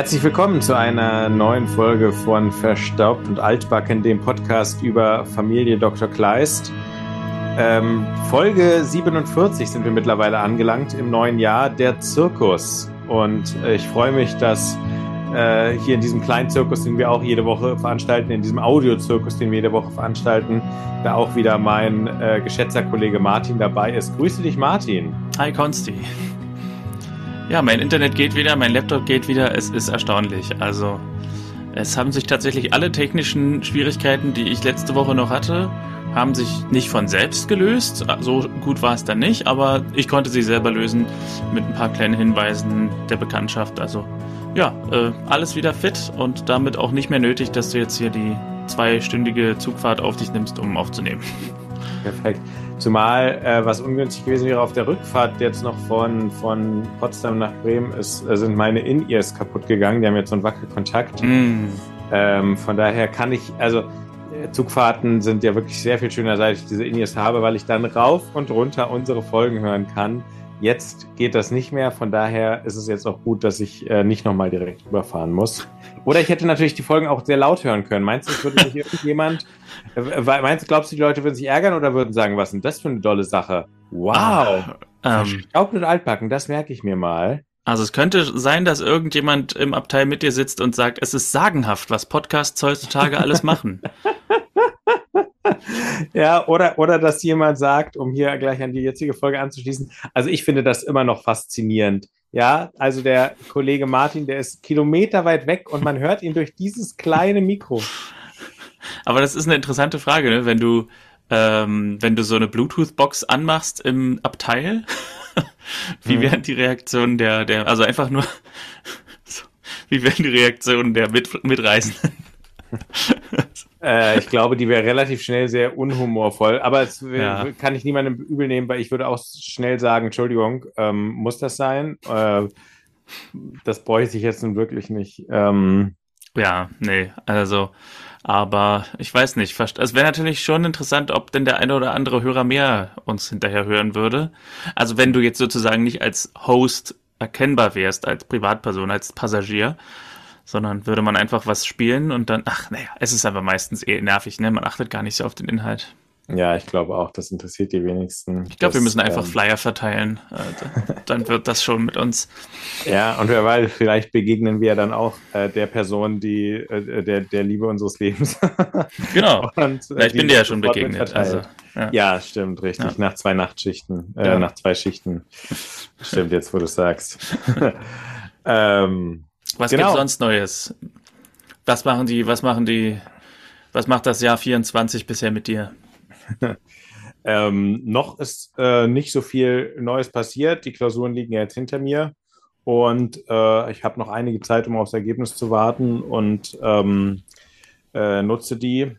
Herzlich willkommen zu einer neuen Folge von Verstaubt und Altbacken, dem Podcast über Familie Dr. Kleist. Ähm, Folge 47 sind wir mittlerweile angelangt im neuen Jahr, der Zirkus. Und äh, ich freue mich, dass äh, hier in diesem kleinen Zirkus, den wir auch jede Woche veranstalten, in diesem Audiozirkus, den wir jede Woche veranstalten, da auch wieder mein äh, geschätzter Kollege Martin dabei ist. Grüße dich, Martin. Hi, Konsti. Ja, mein Internet geht wieder, mein Laptop geht wieder. Es ist erstaunlich. Also, es haben sich tatsächlich alle technischen Schwierigkeiten, die ich letzte Woche noch hatte, haben sich nicht von selbst gelöst. So gut war es dann nicht, aber ich konnte sie selber lösen mit ein paar kleinen Hinweisen der Bekanntschaft. Also, ja, äh, alles wieder fit und damit auch nicht mehr nötig, dass du jetzt hier die zweistündige Zugfahrt auf dich nimmst, um aufzunehmen. Perfekt. Zumal, äh, was ungünstig gewesen wäre auf der Rückfahrt jetzt noch von, von Potsdam nach Bremen, ist, äh, sind meine In-Ears kaputt gegangen. Die haben jetzt so einen Wackelkontakt. Mm. Ähm, von daher kann ich, also äh, Zugfahrten sind ja wirklich sehr viel schöner, seit ich diese In-Ears habe, weil ich dann rauf und runter unsere Folgen hören kann. Jetzt geht das nicht mehr, von daher ist es jetzt auch gut, dass ich äh, nicht nochmal direkt überfahren muss. Oder ich hätte natürlich die Folgen auch sehr laut hören können. Meinst du, es würde sich irgendjemand, äh, meinst du, glaubst du, die Leute würden sich ärgern oder würden sagen, was ist denn das für eine tolle Sache? Wow! Ah, ähm, Staubt und altbacken, das merke ich mir mal. Also es könnte sein, dass irgendjemand im Abteil mit dir sitzt und sagt, es ist sagenhaft, was Podcasts heutzutage alles machen. ja, oder, oder dass jemand sagt, um hier gleich an die jetzige Folge anzuschließen, also ich finde das immer noch faszinierend. Ja, also der Kollege Martin, der ist kilometerweit weg und man hört ihn durch dieses kleine Mikro. Aber das ist eine interessante Frage, ne? wenn du ähm, wenn du so eine Bluetooth-Box anmachst im Abteil, wie mhm. wären die Reaktionen der, der, also einfach nur, so, wie wären die Reaktionen der Mit Mitreisenden? Äh, ich glaube, die wäre relativ schnell sehr unhumorvoll. Aber es ja. kann ich niemandem übel nehmen, weil ich würde auch schnell sagen, Entschuldigung, ähm, muss das sein? Äh, das bräuchte ich jetzt nun wirklich nicht. Ähm, ja, nee, also, aber ich weiß nicht. Es wäre natürlich schon interessant, ob denn der eine oder andere Hörer mehr uns hinterher hören würde. Also wenn du jetzt sozusagen nicht als Host erkennbar wärst, als Privatperson, als Passagier, sondern würde man einfach was spielen und dann, ach naja, es ist aber meistens eh nervig, ne? Man achtet gar nicht so auf den Inhalt. Ja, ich glaube auch, das interessiert die wenigsten. Ich glaube, wir müssen einfach ähm, Flyer verteilen. Äh, dann wird das schon mit uns. Ja, und wer weiß, vielleicht begegnen wir dann auch äh, der Person, die äh, der, der Liebe unseres Lebens. genau. und, äh, ich bin dir ja schon begegnet. Also, ja. ja. stimmt, richtig. Ja. Nach zwei Nachtschichten, äh, ja. nach zwei Schichten. stimmt, jetzt wo du sagst. ähm, was genau. gibt sonst Neues? Was machen die, was machen die, was macht das Jahr 24 bisher mit dir? ähm, noch ist äh, nicht so viel Neues passiert. Die Klausuren liegen jetzt hinter mir und äh, ich habe noch einige Zeit, um aufs Ergebnis zu warten und ähm, äh, nutze die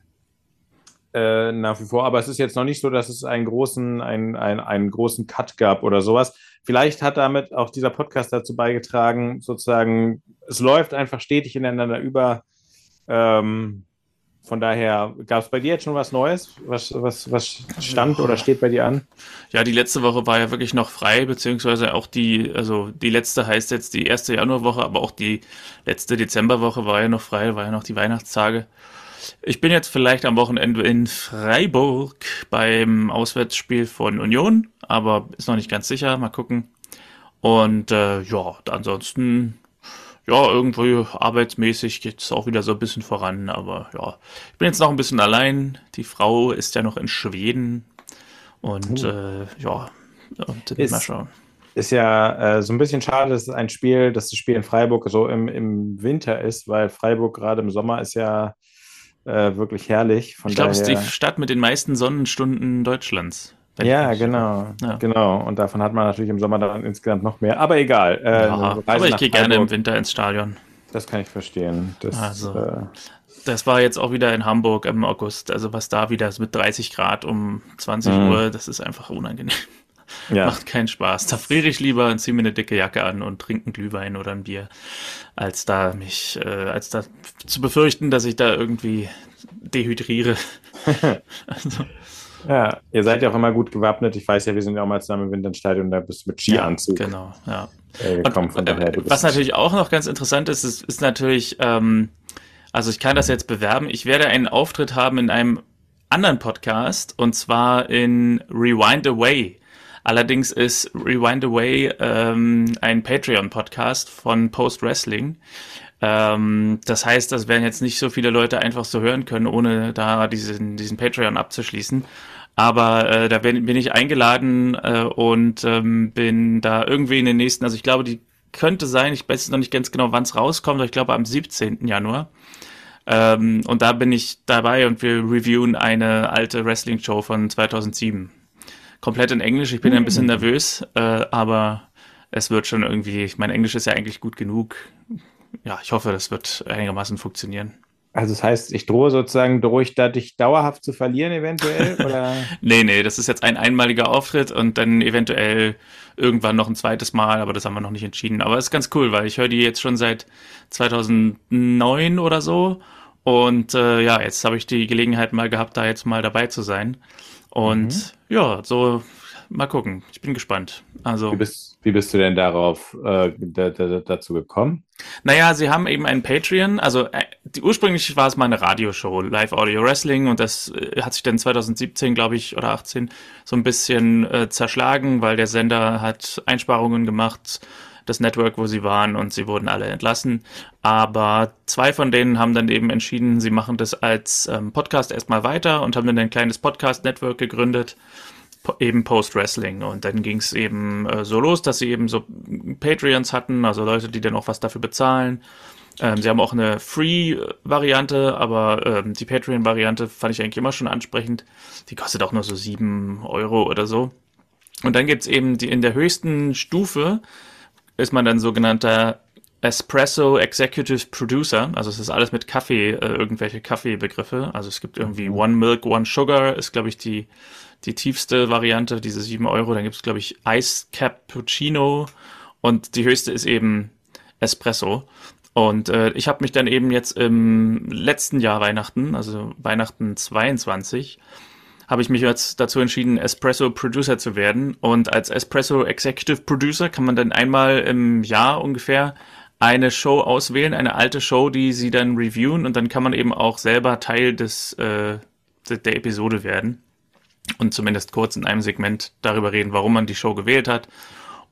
äh, nach wie vor. Aber es ist jetzt noch nicht so, dass es einen großen, einen, einen, einen großen Cut gab oder sowas. Vielleicht hat damit auch dieser Podcast dazu beigetragen, sozusagen, es läuft einfach stetig ineinander über. Ähm, von daher, gab es bei dir jetzt schon was Neues? Was, was, was stand oder steht bei dir an? Ja, die letzte Woche war ja wirklich noch frei, beziehungsweise auch die, also die letzte heißt jetzt die erste Januarwoche, aber auch die letzte Dezemberwoche war ja noch frei, war ja noch die Weihnachtstage. Ich bin jetzt vielleicht am Wochenende in Freiburg beim Auswärtsspiel von Union, aber ist noch nicht ganz sicher. Mal gucken. Und äh, ja, ansonsten, ja, irgendwie arbeitsmäßig geht es auch wieder so ein bisschen voran. Aber ja, ich bin jetzt noch ein bisschen allein. Die Frau ist ja noch in Schweden. Und uh. äh, ja, und ist, mal schauen. Ist ja äh, so ein bisschen schade, dass ein Spiel, dass das Spiel in Freiburg so im, im Winter ist, weil Freiburg gerade im Sommer ist ja äh, wirklich herrlich. Von ich glaube, es ist die Stadt mit den meisten Sonnenstunden Deutschlands. Ja, genau, ja. genau. Und davon hat man natürlich im Sommer dann insgesamt noch mehr. Aber egal. Äh, ja, aber ich gehe gerne im Winter ins Stadion. Das kann ich verstehen. Das, also, äh, das war jetzt auch wieder in Hamburg im August. Also was da wieder ist mit 30 Grad um 20 mhm. Uhr, das ist einfach unangenehm. Ja. Macht keinen Spaß. Da friere ich lieber und ziehe mir eine dicke Jacke an und trinke einen Glühwein oder ein Bier, als da mich, äh, als da zu befürchten, dass ich da irgendwie dehydriere. also. Ja, ihr seid ja auch immer gut gewappnet. Ich weiß ja, wir sind ja auch mal zusammen im Winterstadion, da bist du mit Skianzug. Ja, genau, ja. äh, gekommen. Und, von daher, was natürlich auch noch ganz interessant ist, ist, ist natürlich, ähm, also ich kann das jetzt bewerben. Ich werde einen Auftritt haben in einem anderen Podcast und zwar in Rewind Away. Allerdings ist Rewind Away ähm, ein Patreon-Podcast von Post Wrestling. Ähm, das heißt, das werden jetzt nicht so viele Leute einfach so hören können, ohne da diesen, diesen Patreon abzuschließen. Aber äh, da bin, bin ich eingeladen äh, und ähm, bin da irgendwie in den nächsten, also ich glaube, die könnte sein, ich weiß noch nicht ganz genau, wann es rauskommt, aber ich glaube am 17. Januar. Ähm, und da bin ich dabei und wir reviewen eine alte Wrestling-Show von 2007. Komplett in Englisch, ich bin ein bisschen mhm. nervös, äh, aber es wird schon irgendwie, mein Englisch ist ja eigentlich gut genug. Ja, ich hoffe, das wird einigermaßen funktionieren. Also das heißt, ich drohe sozusagen durch, da dich dauerhaft zu verlieren eventuell? Oder? nee, nee, das ist jetzt ein einmaliger Auftritt und dann eventuell irgendwann noch ein zweites Mal, aber das haben wir noch nicht entschieden. Aber es ist ganz cool, weil ich höre die jetzt schon seit 2009 oder so. Und äh, ja, jetzt habe ich die Gelegenheit mal gehabt, da jetzt mal dabei zu sein. Und mhm. ja, so mal gucken. Ich bin gespannt. Also wie bist, wie bist du denn darauf äh, da, da, dazu gekommen? Naja, sie haben eben ein Patreon. Also äh, die, ursprünglich war es mal eine Radioshow, Live Audio Wrestling, und das äh, hat sich dann 2017, glaube ich, oder 18 so ein bisschen äh, zerschlagen, weil der Sender hat Einsparungen gemacht das Network, wo sie waren und sie wurden alle entlassen. Aber zwei von denen haben dann eben entschieden, sie machen das als ähm, Podcast erstmal weiter und haben dann ein kleines Podcast-Network gegründet eben Post-Wrestling. Und dann ging es eben äh, so los, dass sie eben so Patreons hatten, also Leute, die dann auch was dafür bezahlen. Ähm, sie haben auch eine Free-Variante, aber ähm, die Patreon-Variante fand ich eigentlich immer schon ansprechend. Die kostet auch nur so sieben Euro oder so. Und dann gibt's eben die in der höchsten Stufe ist man dann sogenannter Espresso Executive Producer, also es ist alles mit Kaffee, äh, irgendwelche Kaffeebegriffe. Also es gibt irgendwie mhm. One Milk, One Sugar, ist glaube ich die die tiefste Variante, diese 7 Euro. Dann gibt es, glaube ich, Ice Cappuccino und die höchste ist eben Espresso. Und äh, ich habe mich dann eben jetzt im letzten Jahr Weihnachten, also Weihnachten 22, habe ich mich jetzt dazu entschieden, Espresso Producer zu werden. Und als Espresso Executive Producer kann man dann einmal im Jahr ungefähr eine Show auswählen, eine alte Show, die sie dann reviewen und dann kann man eben auch selber Teil des äh, der Episode werden und zumindest kurz in einem Segment darüber reden, warum man die Show gewählt hat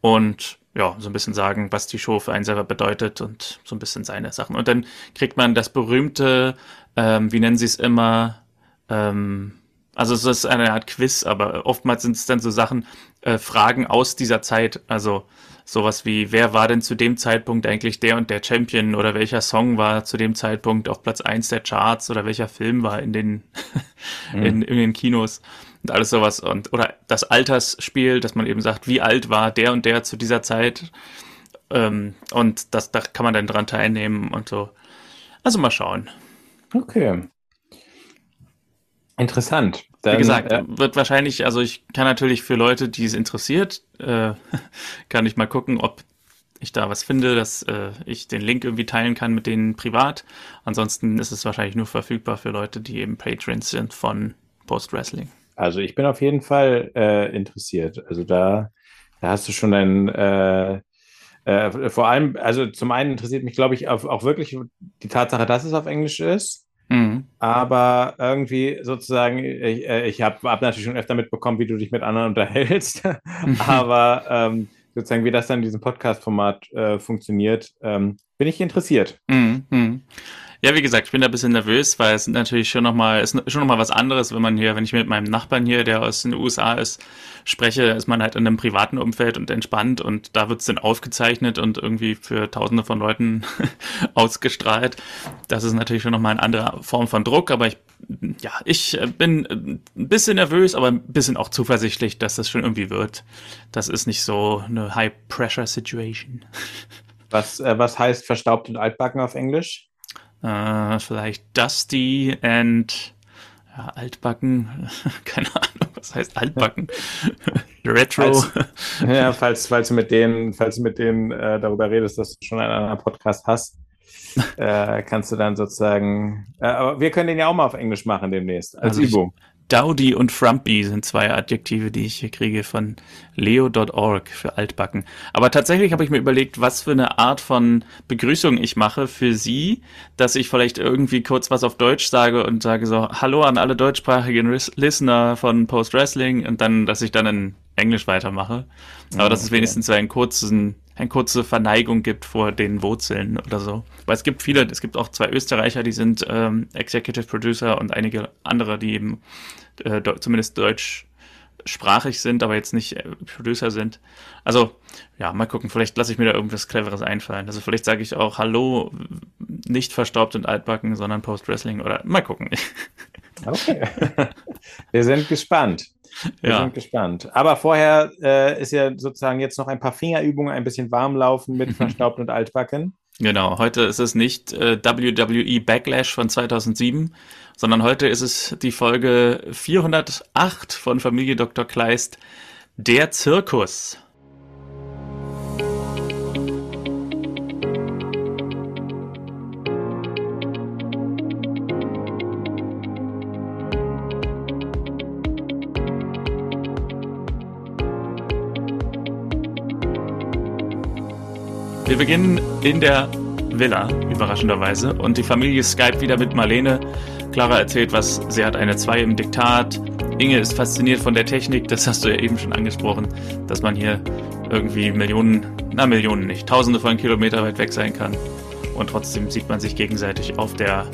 und ja, so ein bisschen sagen, was die Show für einen selber bedeutet und so ein bisschen seine Sachen. Und dann kriegt man das berühmte, ähm, wie nennen sie es immer, ähm, also es ist eine Art Quiz, aber oftmals sind es dann so Sachen, äh, Fragen aus dieser Zeit. Also sowas wie, wer war denn zu dem Zeitpunkt eigentlich der und der Champion oder welcher Song war zu dem Zeitpunkt auf Platz eins der Charts oder welcher Film war in den, mhm. in, in den Kinos und alles sowas und oder das Altersspiel, dass man eben sagt, wie alt war der und der zu dieser Zeit ähm, und das, da kann man dann dran teilnehmen und so. Also mal schauen. Okay. Interessant. Dann, Wie gesagt, äh, wird wahrscheinlich, also ich kann natürlich für Leute, die es interessiert, äh, kann ich mal gucken, ob ich da was finde, dass äh, ich den Link irgendwie teilen kann mit denen privat. Ansonsten ist es wahrscheinlich nur verfügbar für Leute, die eben Patrons sind von Post Wrestling. Also ich bin auf jeden Fall äh, interessiert. Also da, da hast du schon ein äh, äh, vor allem, also zum einen interessiert mich, glaube ich, auf, auch wirklich die Tatsache, dass es auf Englisch ist. Mhm. Aber irgendwie sozusagen, ich, äh, ich habe hab natürlich schon öfter mitbekommen, wie du dich mit anderen unterhältst. aber ähm, sozusagen, wie das dann in diesem Podcast-Format äh, funktioniert, ähm, bin ich interessiert. Mhm. Ja, wie gesagt, ich bin da ein bisschen nervös, weil es natürlich schon nochmal, ist schon nochmal was anderes, wenn man hier, wenn ich mit meinem Nachbarn hier, der aus den USA ist, spreche, ist man halt in einem privaten Umfeld und entspannt und da wird es dann aufgezeichnet und irgendwie für tausende von Leuten ausgestrahlt. Das ist natürlich schon nochmal eine andere Form von Druck, aber ich, ja, ich bin ein bisschen nervös, aber ein bisschen auch zuversichtlich, dass das schon irgendwie wird. Das ist nicht so eine High-Pressure-Situation. Was, äh, was heißt verstaubt und altbacken auf Englisch? Äh, vielleicht Dusty and ja, altbacken. Keine Ahnung, was heißt altbacken? Retro. Falls, ja, falls, falls du mit denen, falls du mit denen äh, darüber redest, dass du schon einen anderen Podcast hast, äh, kannst du dann sozusagen. Äh, aber wir können den ja auch mal auf Englisch machen demnächst, als also Übung. Dowdy und Frumpy sind zwei Adjektive, die ich hier kriege von leo.org für altbacken. Aber tatsächlich habe ich mir überlegt, was für eine Art von Begrüßung ich mache für Sie, dass ich vielleicht irgendwie kurz was auf Deutsch sage und sage so, hallo an alle deutschsprachigen Listener von Post Wrestling und dann, dass ich dann in Englisch weitermache. Aber oh, dass es wenigstens so einen kurzen, eine kurze Verneigung gibt vor den Wurzeln oder so. Weil es gibt viele, es gibt auch zwei Österreicher, die sind ähm, Executive Producer und einige andere, die eben äh, zumindest deutschsprachig sind, aber jetzt nicht äh, Producer sind. Also, ja, mal gucken, vielleicht lasse ich mir da irgendwas Cleveres einfallen. Also vielleicht sage ich auch Hallo, nicht verstaubt und altbacken, sondern Post-Wrestling oder mal gucken. Okay. Wir sind gespannt. Wir ja. sind gespannt. Aber vorher äh, ist ja sozusagen jetzt noch ein paar Fingerübungen, ein bisschen warm laufen mit verstaubt und altbacken. Genau, heute ist es nicht äh, WWE Backlash von 2007, sondern heute ist es die Folge 408 von Familie Dr. Kleist, der Zirkus. Wir beginnen in der Villa, überraschenderweise. Und die Familie Skype wieder mit Marlene. Clara erzählt was, sie hat eine 2 im Diktat. Inge ist fasziniert von der Technik, das hast du ja eben schon angesprochen, dass man hier irgendwie Millionen, na Millionen nicht, Tausende von Kilometer weit weg sein kann. Und trotzdem sieht man sich gegenseitig auf der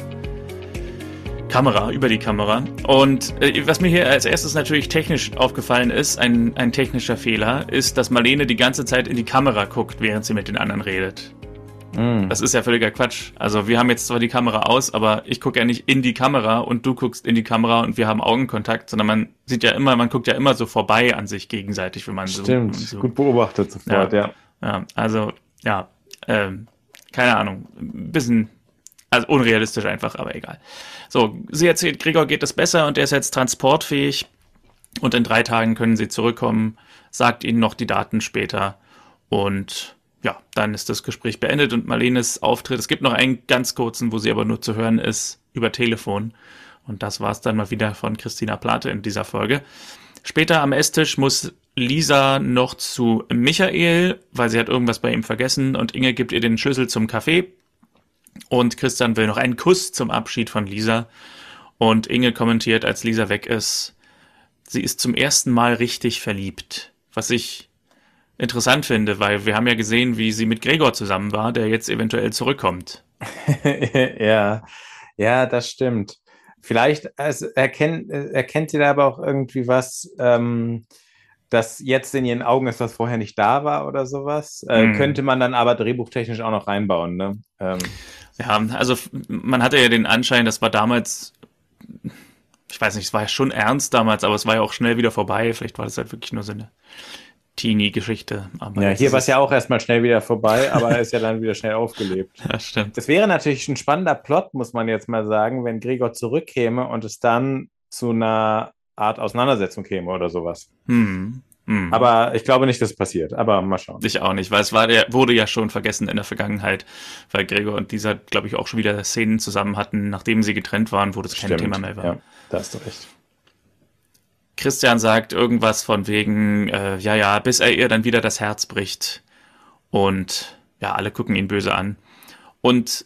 Kamera, über die Kamera. Und äh, was mir hier als erstes natürlich technisch aufgefallen ist, ein, ein technischer Fehler, ist, dass Marlene die ganze Zeit in die Kamera guckt, während sie mit den anderen redet. Mm. Das ist ja völliger Quatsch. Also wir haben jetzt zwar die Kamera aus, aber ich gucke ja nicht in die Kamera und du guckst in die Kamera und wir haben Augenkontakt, sondern man sieht ja immer, man guckt ja immer so vorbei an sich gegenseitig, wenn man Stimmt, so. Stimmt, gut beobachtet sofort, ja. Ja, ja also ja, ähm, keine Ahnung, ein bisschen also unrealistisch einfach, aber egal. So, sie erzählt, Gregor geht es besser und er ist jetzt transportfähig und in drei Tagen können sie zurückkommen, sagt ihnen noch die Daten später und ja, dann ist das Gespräch beendet und Marlenes Auftritt. Es gibt noch einen ganz kurzen, wo sie aber nur zu hören ist über Telefon. Und das war es dann mal wieder von Christina Plate in dieser Folge. Später am Esstisch muss Lisa noch zu Michael, weil sie hat irgendwas bei ihm vergessen und Inge gibt ihr den Schlüssel zum Kaffee. Und Christian will noch einen Kuss zum Abschied von Lisa. Und Inge kommentiert, als Lisa weg ist, sie ist zum ersten Mal richtig verliebt. Was ich interessant finde, weil wir haben ja gesehen, wie sie mit Gregor zusammen war, der jetzt eventuell zurückkommt. ja, ja, das stimmt. Vielleicht also, erkennt, erkennt sie da aber auch irgendwie was, ähm, das jetzt in ihren Augen ist, was vorher nicht da war oder sowas. Äh, hm. Könnte man dann aber drehbuchtechnisch auch noch reinbauen. Ne? Ähm, ja, also man hatte ja den Anschein, das war damals, ich weiß nicht, es war ja schon ernst damals, aber es war ja auch schnell wieder vorbei. Vielleicht war das halt wirklich nur so eine Teenie-Geschichte. Ja, hier war es ja auch erstmal schnell wieder vorbei, aber er ist ja dann wieder schnell aufgelebt. Ja, stimmt. Das wäre natürlich ein spannender Plot, muss man jetzt mal sagen, wenn Gregor zurückkäme und es dann zu einer Art Auseinandersetzung käme oder sowas. Hm. Mhm. Aber ich glaube nicht, dass es passiert. Aber mal schauen. Ich auch nicht, weil es war, der wurde ja schon vergessen in der Vergangenheit, weil Gregor und dieser, glaube ich, auch schon wieder Szenen zusammen hatten, nachdem sie getrennt waren, wo das kein Thema mehr war. Ja, da hast du recht. Christian sagt irgendwas von wegen, äh, ja, ja, bis er ihr dann wieder das Herz bricht. Und ja, alle gucken ihn böse an. Und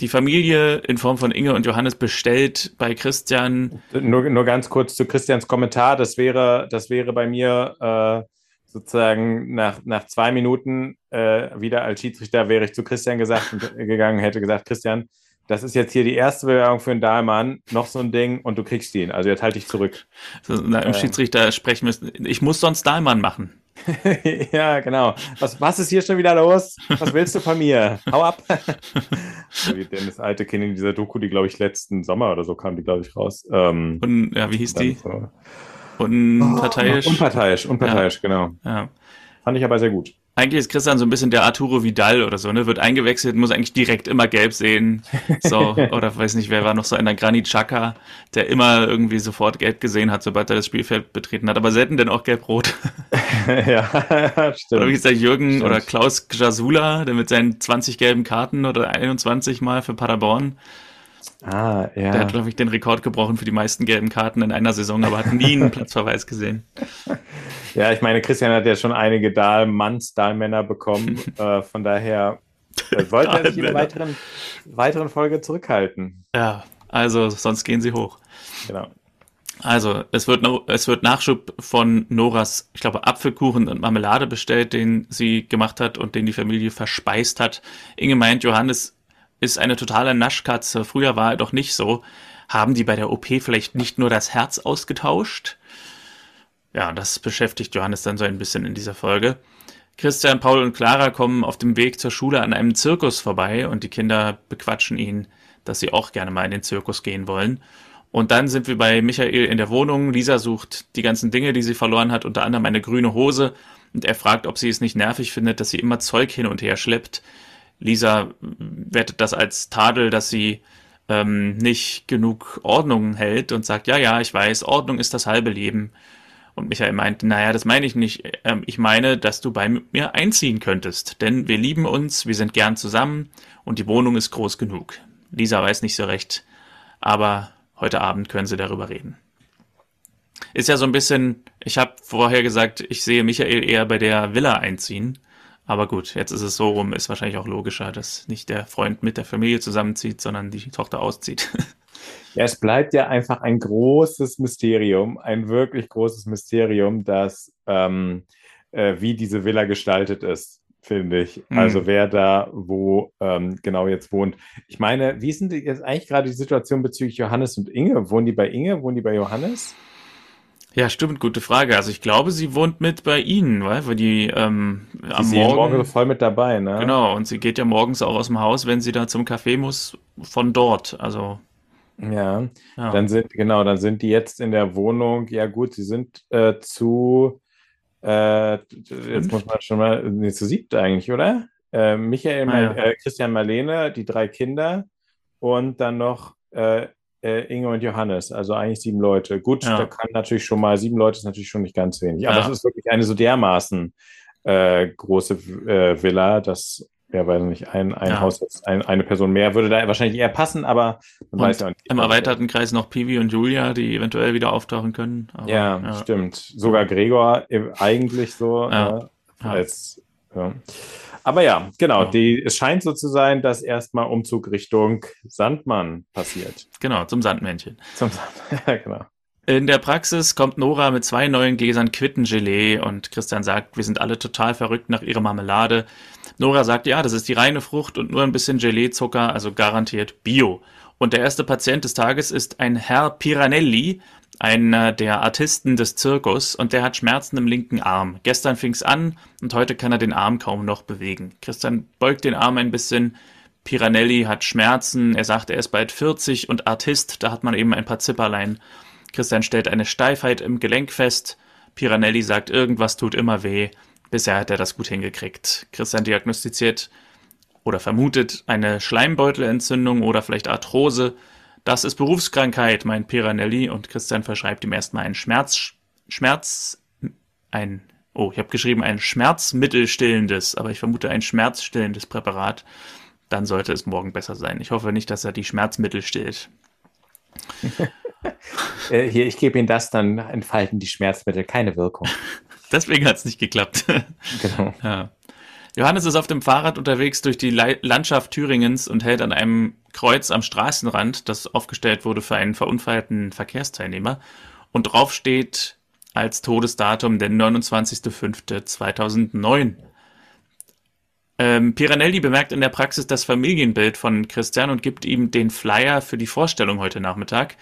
die Familie in Form von Inge und Johannes bestellt bei Christian. Nur, nur ganz kurz zu Christians Kommentar. Das wäre, das wäre bei mir äh, sozusagen nach, nach zwei Minuten äh, wieder als Schiedsrichter wäre ich zu Christian gesagt und, gegangen, hätte gesagt, Christian, das ist jetzt hier die erste Bewerbung für einen Dahlmann, noch so ein Ding und du kriegst ihn. Also jetzt halte ich zurück. So, na, Im äh, Schiedsrichter sprechen müssen. Ich muss sonst Dahlmann machen. ja, genau. Was, was ist hier schon wieder los? Was willst du von mir? Hau ab. so wie Dennis Alte Kind in dieser Doku, die, glaube ich, letzten Sommer oder so kam, die, glaube ich, raus. Ähm, Und, ja, wie hieß die? So. Unparteiisch. Oh, unparteiisch, unparteiisch, ja. genau. Ja. Fand ich aber sehr gut. Eigentlich ist Christian so ein bisschen der Arturo Vidal oder so, ne? Wird eingewechselt, muss eigentlich direkt immer gelb sehen. So, oder weiß nicht, wer war noch so einer Granit Xhaka, der immer irgendwie sofort gelb gesehen hat, sobald er das Spielfeld betreten hat, aber selten denn auch gelb-rot. ja, stimmt. Oder wie ist der Jürgen stimmt. oder Klaus Jasula, der mit seinen 20 gelben Karten oder 21 mal für Paderborn Ah, ja. Der hat, glaube ich, den Rekord gebrochen für die meisten gelben Karten in einer Saison, aber hat nie einen Platzverweis gesehen. Ja, ich meine, Christian hat ja schon einige Dahlmanns, Dahlmänner bekommen. äh, von daher äh, wollte er sich in der weiteren, weiteren Folge zurückhalten. Ja, also sonst gehen sie hoch. Genau. Also, es wird, es wird Nachschub von Noras, ich glaube, Apfelkuchen und Marmelade bestellt, den sie gemacht hat und den die Familie verspeist hat. Inge meint, Johannes ist eine totale Naschkatze. Früher war er doch nicht so. Haben die bei der OP vielleicht nicht nur das Herz ausgetauscht? Ja, das beschäftigt Johannes dann so ein bisschen in dieser Folge. Christian, Paul und Clara kommen auf dem Weg zur Schule an einem Zirkus vorbei und die Kinder bequatschen ihn, dass sie auch gerne mal in den Zirkus gehen wollen. Und dann sind wir bei Michael in der Wohnung. Lisa sucht die ganzen Dinge, die sie verloren hat, unter anderem eine grüne Hose. Und er fragt, ob sie es nicht nervig findet, dass sie immer Zeug hin und her schleppt. Lisa wertet das als Tadel, dass sie ähm, nicht genug Ordnung hält und sagt, ja, ja, ich weiß, Ordnung ist das halbe Leben. Und Michael meint, naja, das meine ich nicht. Ähm, ich meine, dass du bei mir einziehen könntest. Denn wir lieben uns, wir sind gern zusammen und die Wohnung ist groß genug. Lisa weiß nicht so recht, aber heute Abend können sie darüber reden. Ist ja so ein bisschen, ich habe vorher gesagt, ich sehe Michael eher bei der Villa einziehen. Aber gut, jetzt ist es so rum, ist wahrscheinlich auch logischer, dass nicht der Freund mit der Familie zusammenzieht, sondern die Tochter auszieht. Ja, es bleibt ja einfach ein großes Mysterium, ein wirklich großes Mysterium, dass ähm, äh, wie diese Villa gestaltet ist, finde ich. Mhm. Also wer da wo ähm, genau jetzt wohnt. Ich meine, wie ist denn jetzt eigentlich gerade die Situation bezüglich Johannes und Inge? Wohnen die bei Inge? Wohnen die bei Johannes? Ja, stimmt, gute Frage. Also ich glaube, sie wohnt mit bei Ihnen, weil die ähm, die am Morgen, morgen voll mit dabei, ne? Genau, und sie geht ja morgens auch aus dem Haus, wenn sie da zum Café muss, von dort. Also ja, ja. dann sind genau, dann sind die jetzt in der Wohnung. Ja gut, sie sind äh, zu äh, jetzt muss man schon mal nee, zu siebt eigentlich, oder? Äh, Michael, ah, ja. Äh, Christian, Marlene, die drei Kinder und dann noch äh, äh, Inge und Johannes, also eigentlich sieben Leute. Gut, ja. da kann natürlich schon mal, sieben Leute ist natürlich schon nicht ganz wenig, aber es ist wirklich eine so dermaßen große Villa, dass ja, weiß nicht, ein, ein ja. Haus, ein, eine Person mehr würde da wahrscheinlich eher passen, aber man und weiß ja nicht. Im erweiterten Kreis noch Pivi und Julia, die eventuell wieder auftauchen können. Aber, ja, ja, stimmt. Sogar Gregor eigentlich so ja. Äh, als ja. Aber ja, genau. Die, es scheint so zu sein, dass erstmal Umzug Richtung Sandmann passiert. Genau, zum Sandmännchen. Zum Sand, ja, genau. In der Praxis kommt Nora mit zwei neuen Gläsern Quittengelee und Christian sagt, wir sind alle total verrückt nach ihrer Marmelade. Nora sagt, ja, das ist die reine Frucht und nur ein bisschen Gelee-Zucker, also garantiert Bio. Und der erste Patient des Tages ist ein Herr Piranelli, einer der Artisten des Zirkus, und der hat Schmerzen im linken Arm. Gestern fing's an und heute kann er den Arm kaum noch bewegen. Christian beugt den Arm ein bisschen. Piranelli hat Schmerzen, er sagt, er ist bald 40 und Artist, da hat man eben ein paar Zipperlein. Christian stellt eine Steifheit im Gelenk fest. Piranelli sagt, irgendwas tut immer weh. Bisher hat er das gut hingekriegt. Christian diagnostiziert oder vermutet eine Schleimbeutelentzündung oder vielleicht Arthrose. Das ist Berufskrankheit, meint Piranelli und Christian verschreibt ihm erstmal einen Schmerz, Schmerz, ein, oh, ich habe geschrieben ein schmerzmittelstillendes, aber ich vermute ein schmerzstillendes Präparat. Dann sollte es morgen besser sein. Ich hoffe nicht, dass er die Schmerzmittel stillt. Äh, hier, ich gebe Ihnen das, dann entfalten die Schmerzmittel keine Wirkung. Deswegen hat es nicht geklappt. Genau. Ja. Johannes ist auf dem Fahrrad unterwegs durch die Landschaft Thüringens und hält an einem Kreuz am Straßenrand, das aufgestellt wurde für einen verunfallten Verkehrsteilnehmer. Und drauf steht als Todesdatum der 29.05.2009. Ähm, Piranelli bemerkt in der Praxis das Familienbild von Christian und gibt ihm den Flyer für die Vorstellung heute Nachmittag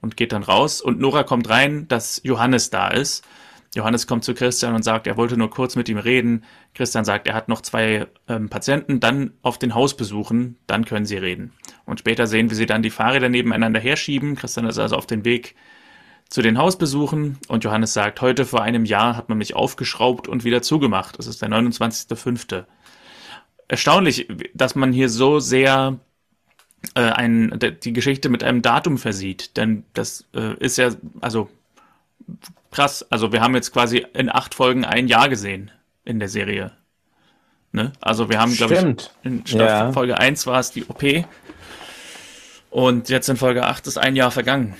und geht dann raus. Und Nora kommt rein, dass Johannes da ist. Johannes kommt zu Christian und sagt, er wollte nur kurz mit ihm reden. Christian sagt, er hat noch zwei ähm, Patienten, dann auf den Haus besuchen, dann können sie reden. Und später sehen wir sie dann die Fahrräder nebeneinander herschieben. Christian ist also auf dem Weg zu den Hausbesuchen und Johannes sagt, heute vor einem Jahr hat man mich aufgeschraubt und wieder zugemacht. Das ist der 29.05. Erstaunlich, dass man hier so sehr äh, ein, die Geschichte mit einem Datum versieht, denn das äh, ist ja, also krass. Also wir haben jetzt quasi in acht Folgen ein Jahr gesehen in der Serie. Ne? Also wir haben, glaube ich, in ja. Folge 1 war es die OP. Und jetzt in Folge 8 ist ein Jahr vergangen.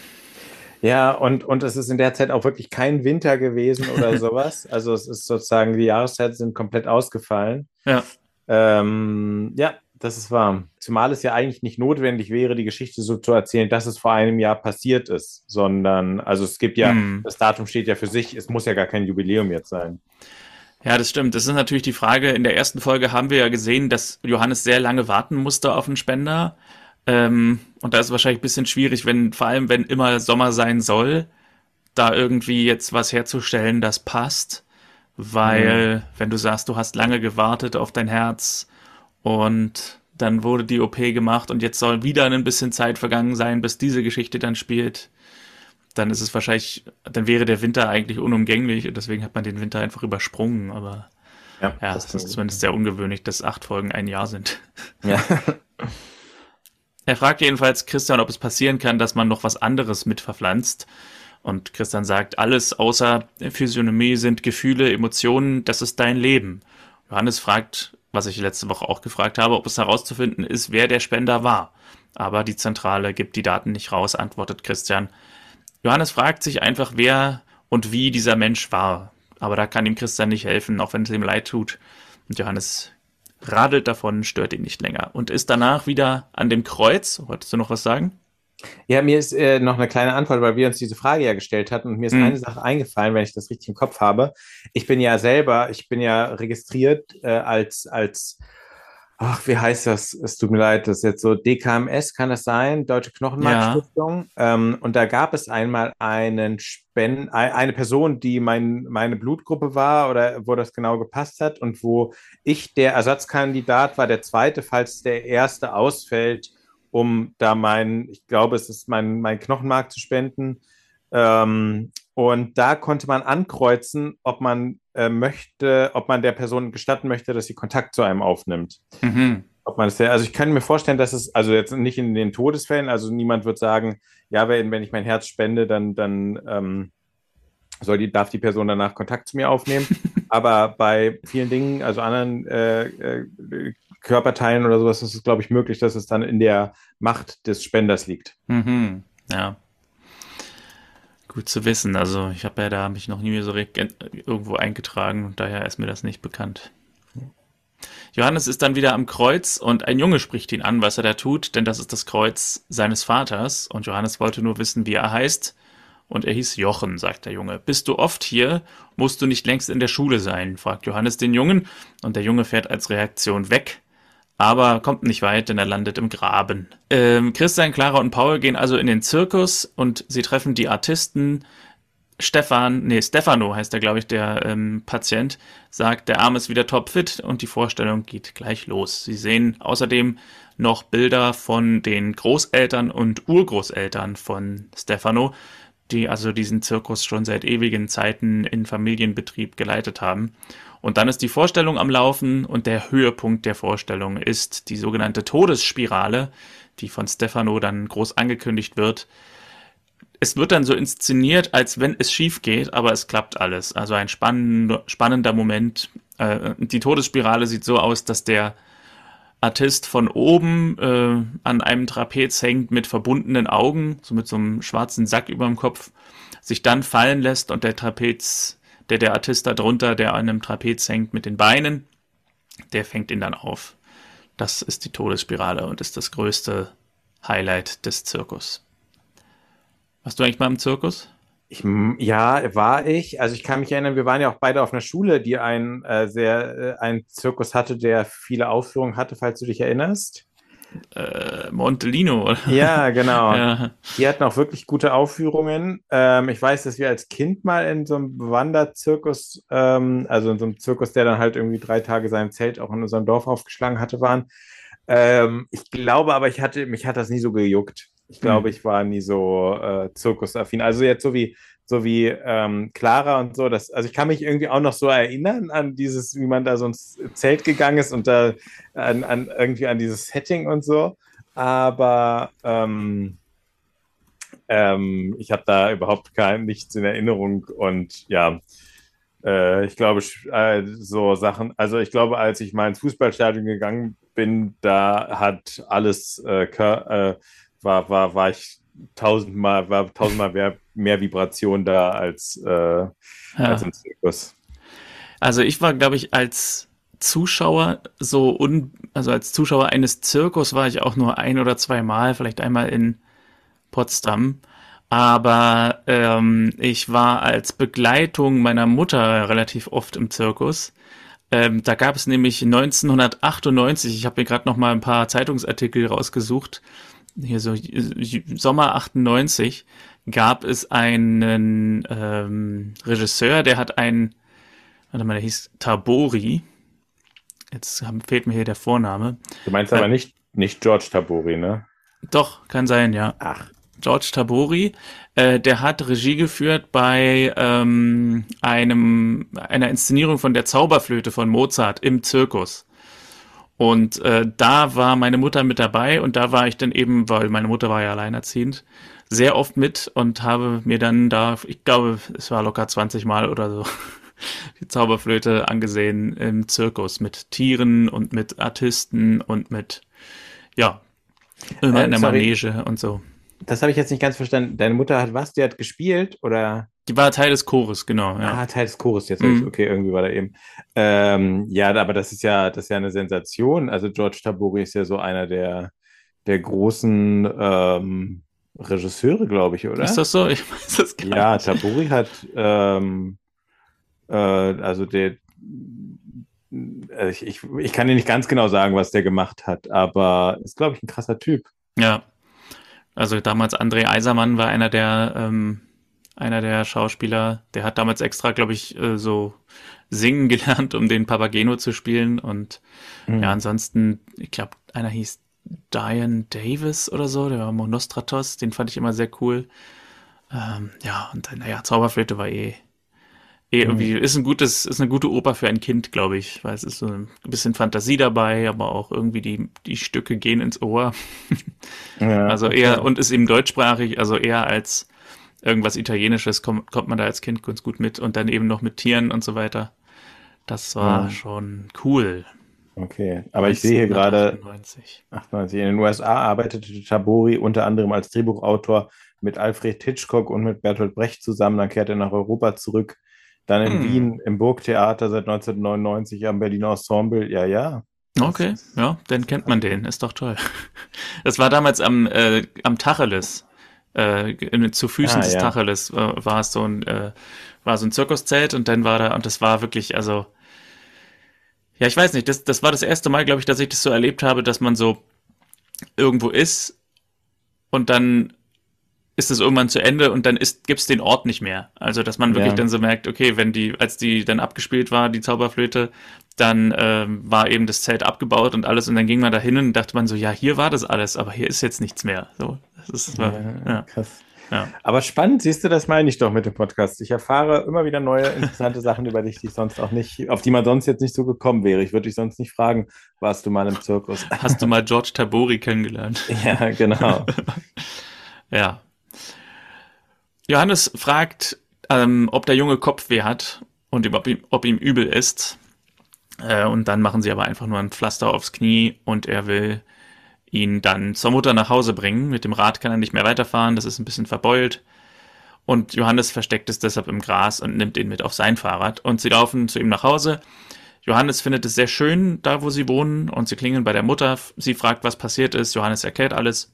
Ja, und, und es ist in der Zeit auch wirklich kein Winter gewesen oder sowas. also es ist sozusagen, die Jahreszeiten sind komplett ausgefallen. Ja. Ähm, ja, das ist wahr. Zumal es ja eigentlich nicht notwendig wäre, die Geschichte so zu erzählen, dass es vor einem Jahr passiert ist, sondern, also es gibt ja, hm. das Datum steht ja für sich, es muss ja gar kein Jubiläum jetzt sein. Ja, das stimmt. Das ist natürlich die Frage. In der ersten Folge haben wir ja gesehen, dass Johannes sehr lange warten musste auf einen Spender. Ähm, und da ist es wahrscheinlich ein bisschen schwierig, wenn, vor allem wenn immer Sommer sein soll, da irgendwie jetzt was herzustellen, das passt. Weil, mhm. wenn du sagst, du hast lange gewartet auf dein Herz und dann wurde die OP gemacht und jetzt soll wieder ein bisschen Zeit vergangen sein, bis diese Geschichte dann spielt, dann ist es wahrscheinlich, dann wäre der Winter eigentlich unumgänglich und deswegen hat man den Winter einfach übersprungen. Aber ja, ja das ist zumindest sehr ungewöhnlich, dass acht Folgen ein Jahr sind. Ja. Er fragt jedenfalls Christian, ob es passieren kann, dass man noch was anderes mit verpflanzt. Und Christian sagt, alles außer Physiognomie sind Gefühle, Emotionen, das ist dein Leben. Johannes fragt, was ich letzte Woche auch gefragt habe, ob es herauszufinden ist, wer der Spender war. Aber die Zentrale gibt die Daten nicht raus, antwortet Christian. Johannes fragt sich einfach, wer und wie dieser Mensch war. Aber da kann ihm Christian nicht helfen, auch wenn es ihm leid tut. Und Johannes radelt davon, stört ihn nicht länger und ist danach wieder an dem Kreuz. Wolltest du noch was sagen? Ja, mir ist äh, noch eine kleine Antwort, weil wir uns diese Frage ja gestellt hatten und mir ist mhm. eine Sache eingefallen, wenn ich das richtig im Kopf habe. Ich bin ja selber, ich bin ja registriert äh, als, als ach, wie heißt das? Es tut mir leid, das ist jetzt so DKMS, kann das sein? Deutsche Knochenmarkstiftung. Ja. Ähm, und da gab es einmal einen Spend eine Person, die mein, meine Blutgruppe war oder wo das genau gepasst hat und wo ich der Ersatzkandidat war, der zweite, falls der erste ausfällt, um da mein, ich glaube, es ist mein, mein Knochenmark zu spenden. Ähm, und da konnte man ankreuzen, ob man äh, möchte, ob man der Person gestatten möchte, dass sie Kontakt zu einem aufnimmt. Mhm. Ob man das, also ich kann mir vorstellen, dass es, also jetzt nicht in den Todesfällen, also niemand wird sagen, ja, wenn, wenn ich mein Herz spende, dann, dann ähm, soll die, darf die Person danach Kontakt zu mir aufnehmen. Aber bei vielen Dingen, also anderen äh, äh, Körperteilen oder sowas, ist es, glaube ich, möglich, dass es dann in der Macht des Spenders liegt. Mhm. Ja. Gut zu wissen. Also ich habe ja da mich noch nie so irgendwo eingetragen und daher ist mir das nicht bekannt. Johannes ist dann wieder am Kreuz und ein Junge spricht ihn an, was er da tut, denn das ist das Kreuz seines Vaters und Johannes wollte nur wissen, wie er heißt. Und er hieß Jochen, sagt der Junge. Bist du oft hier? Musst du nicht längst in der Schule sein? fragt Johannes den Jungen und der Junge fährt als Reaktion weg aber kommt nicht weit, denn er landet im Graben. Ähm, Christian, Clara und Paul gehen also in den Zirkus und sie treffen die Artisten. Stefan, nee, Stefano heißt er, glaube ich, der ähm, Patient, sagt, der Arm ist wieder topfit und die Vorstellung geht gleich los. Sie sehen außerdem noch Bilder von den Großeltern und Urgroßeltern von Stefano, die also diesen Zirkus schon seit ewigen Zeiten in Familienbetrieb geleitet haben. Und dann ist die Vorstellung am Laufen und der Höhepunkt der Vorstellung ist die sogenannte Todesspirale, die von Stefano dann groß angekündigt wird. Es wird dann so inszeniert, als wenn es schief geht, aber es klappt alles. Also ein spannender, Moment. Äh, die Todesspirale sieht so aus, dass der Artist von oben äh, an einem Trapez hängt mit verbundenen Augen, so mit so einem schwarzen Sack über dem Kopf, sich dann fallen lässt und der Trapez der, der Artist da drunter, der an einem Trapez hängt mit den Beinen, der fängt ihn dann auf. Das ist die Todesspirale und ist das größte Highlight des Zirkus. Warst du eigentlich mal im Zirkus? Ich, ja, war ich. Also ich kann mich erinnern, wir waren ja auch beide auf einer Schule, die ein äh, sehr äh, ein Zirkus hatte, der viele Aufführungen hatte, falls du dich erinnerst äh, Montelino. Oder? Ja, genau. ja. Die hatten auch wirklich gute Aufführungen. Ähm, ich weiß, dass wir als Kind mal in so einem Wanderzirkus, ähm, also in so einem Zirkus, der dann halt irgendwie drei Tage sein Zelt auch in unserem Dorf aufgeschlagen hatte, waren. Ähm, ich glaube aber, ich hatte, mich hat das nie so gejuckt. Ich glaube, hm. ich war nie so äh, zirkusaffin. Also jetzt so wie so wie ähm, Clara und so. Das, also ich kann mich irgendwie auch noch so erinnern an dieses, wie man da so ins Zelt gegangen ist und da an, an irgendwie an dieses Setting und so. Aber ähm, ähm, ich habe da überhaupt kein nichts in Erinnerung und ja, äh, ich glaube, äh, so Sachen, also ich glaube, als ich mal ins Fußballstadion gegangen bin, da hat alles äh, war, war, war ich tausendmal, war tausendmal mehr, mehr Vibration da als, äh, ja. als im Zirkus. Also ich war, glaube ich, als Zuschauer so un, also als Zuschauer eines Zirkus war ich auch nur ein oder zwei Mal, vielleicht einmal in Potsdam. Aber ähm, ich war als Begleitung meiner Mutter relativ oft im Zirkus. Ähm, da gab es nämlich 1998, ich habe mir gerade noch mal ein paar Zeitungsartikel rausgesucht, hier so Sommer 98, gab es einen ähm, Regisseur, der hat einen, warte mal, der hieß Tabori. Jetzt fehlt mir hier der Vorname. Du meinst aber äh, nicht, nicht George Tabori, ne? Doch, kann sein, ja. Ach. George Tabori, äh, der hat Regie geführt bei ähm, einem einer Inszenierung von der Zauberflöte von Mozart im Zirkus. Und äh, da war meine Mutter mit dabei und da war ich dann eben, weil meine Mutter war ja alleinerziehend, sehr oft mit und habe mir dann da, ich glaube, es war locker 20 Mal oder so, die Zauberflöte angesehen im Zirkus mit Tieren und mit Artisten und mit, ja, immer äh, in der Manege und so. Das habe ich jetzt nicht ganz verstanden. Deine Mutter hat was? Die hat gespielt oder? Die war Teil des Chores, genau. Ja. Ah, Teil des Chores jetzt. Mhm. Okay, irgendwie war da eben. Ähm, ja, aber das ist ja, das ist ja eine Sensation. Also George Tabori ist ja so einer der, der großen ähm, Regisseure, glaube ich, oder? Ist das so? Ich weiß das gar ja, nicht. Ja, Tabori hat, ähm, äh, also der, äh, ich, ich, ich kann dir nicht ganz genau sagen, was der gemacht hat, aber ist, glaube ich, ein krasser Typ. Ja, also damals André Eisermann war einer der, ähm, einer der Schauspieler, der hat damals extra, glaube ich, äh, so singen gelernt, um den Papageno zu spielen. Und mhm. ja, ansonsten, ich glaube, einer hieß Diane Davis oder so, der war Monostratos, den fand ich immer sehr cool. Ähm, ja, und dann, naja, Zauberflöte war Eh, irgendwie ist ein gutes, ist eine gute Oper für ein Kind, glaube ich, weil es ist so ein bisschen Fantasie dabei, aber auch irgendwie die, die Stücke gehen ins Ohr. Ja, also eher, okay. und ist eben deutschsprachig, also eher als irgendwas Italienisches kommt, kommt man da als Kind ganz gut mit und dann eben noch mit Tieren und so weiter. Das war ja. schon cool. Okay, aber ich sehe hier gerade 98. 98. In den USA arbeitete Tabori unter anderem als Drehbuchautor mit Alfred Hitchcock und mit Bertolt Brecht zusammen. Dann kehrt er nach Europa zurück dann in hm. Wien im Burgtheater seit 1999 am Berliner Ensemble. Ja, ja. Okay, ja, dann kennt man den. Ist doch toll. Das war damals am, äh, am Tacheles. Äh, zu Füßen ah, des ja. Tacheles äh, war es so ein, äh, war so ein Zirkuszelt und dann war da, und das war wirklich, also, ja, ich weiß nicht, das, das war das erste Mal, glaube ich, dass ich das so erlebt habe, dass man so irgendwo ist und dann ist es irgendwann zu Ende und dann ist, gibt's den Ort nicht mehr. Also, dass man wirklich ja. dann so merkt, okay, wenn die, als die dann abgespielt war, die Zauberflöte, dann ähm, war eben das Zelt abgebaut und alles und dann ging man da hin und dachte man so, ja, hier war das alles, aber hier ist jetzt nichts mehr. So, das ist, ja, ja. krass. Ja. Aber spannend, siehst du, das meine ich doch mit dem Podcast. Ich erfahre immer wieder neue interessante Sachen über dich, die sonst auch nicht, auf die man sonst jetzt nicht so gekommen wäre. Ich würde dich sonst nicht fragen, warst du mal im Zirkus? Hast du mal George Tabori kennengelernt? Ja, genau. ja, Johannes fragt, ähm, ob der Junge Kopfweh hat und ob ihm, ob ihm übel ist. Äh, und dann machen sie aber einfach nur ein Pflaster aufs Knie und er will ihn dann zur Mutter nach Hause bringen. Mit dem Rad kann er nicht mehr weiterfahren, das ist ein bisschen verbeult. Und Johannes versteckt es deshalb im Gras und nimmt ihn mit auf sein Fahrrad. Und sie laufen zu ihm nach Hause. Johannes findet es sehr schön, da wo sie wohnen, und sie klingeln bei der Mutter. Sie fragt, was passiert ist. Johannes erklärt alles.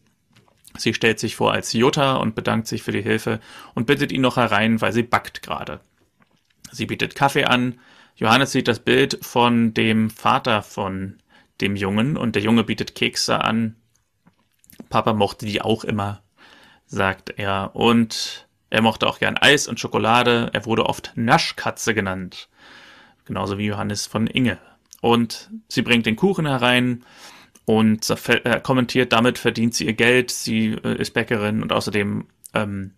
Sie stellt sich vor als Jutta und bedankt sich für die Hilfe und bittet ihn noch herein, weil sie backt gerade. Sie bietet Kaffee an. Johannes sieht das Bild von dem Vater von dem Jungen und der Junge bietet Kekse an. Papa mochte die auch immer, sagt er. Und er mochte auch gern Eis und Schokolade. Er wurde oft Naschkatze genannt. Genauso wie Johannes von Inge. Und sie bringt den Kuchen herein und äh, kommentiert, damit verdient sie ihr Geld, sie äh, ist Bäckerin und außerdem ähm,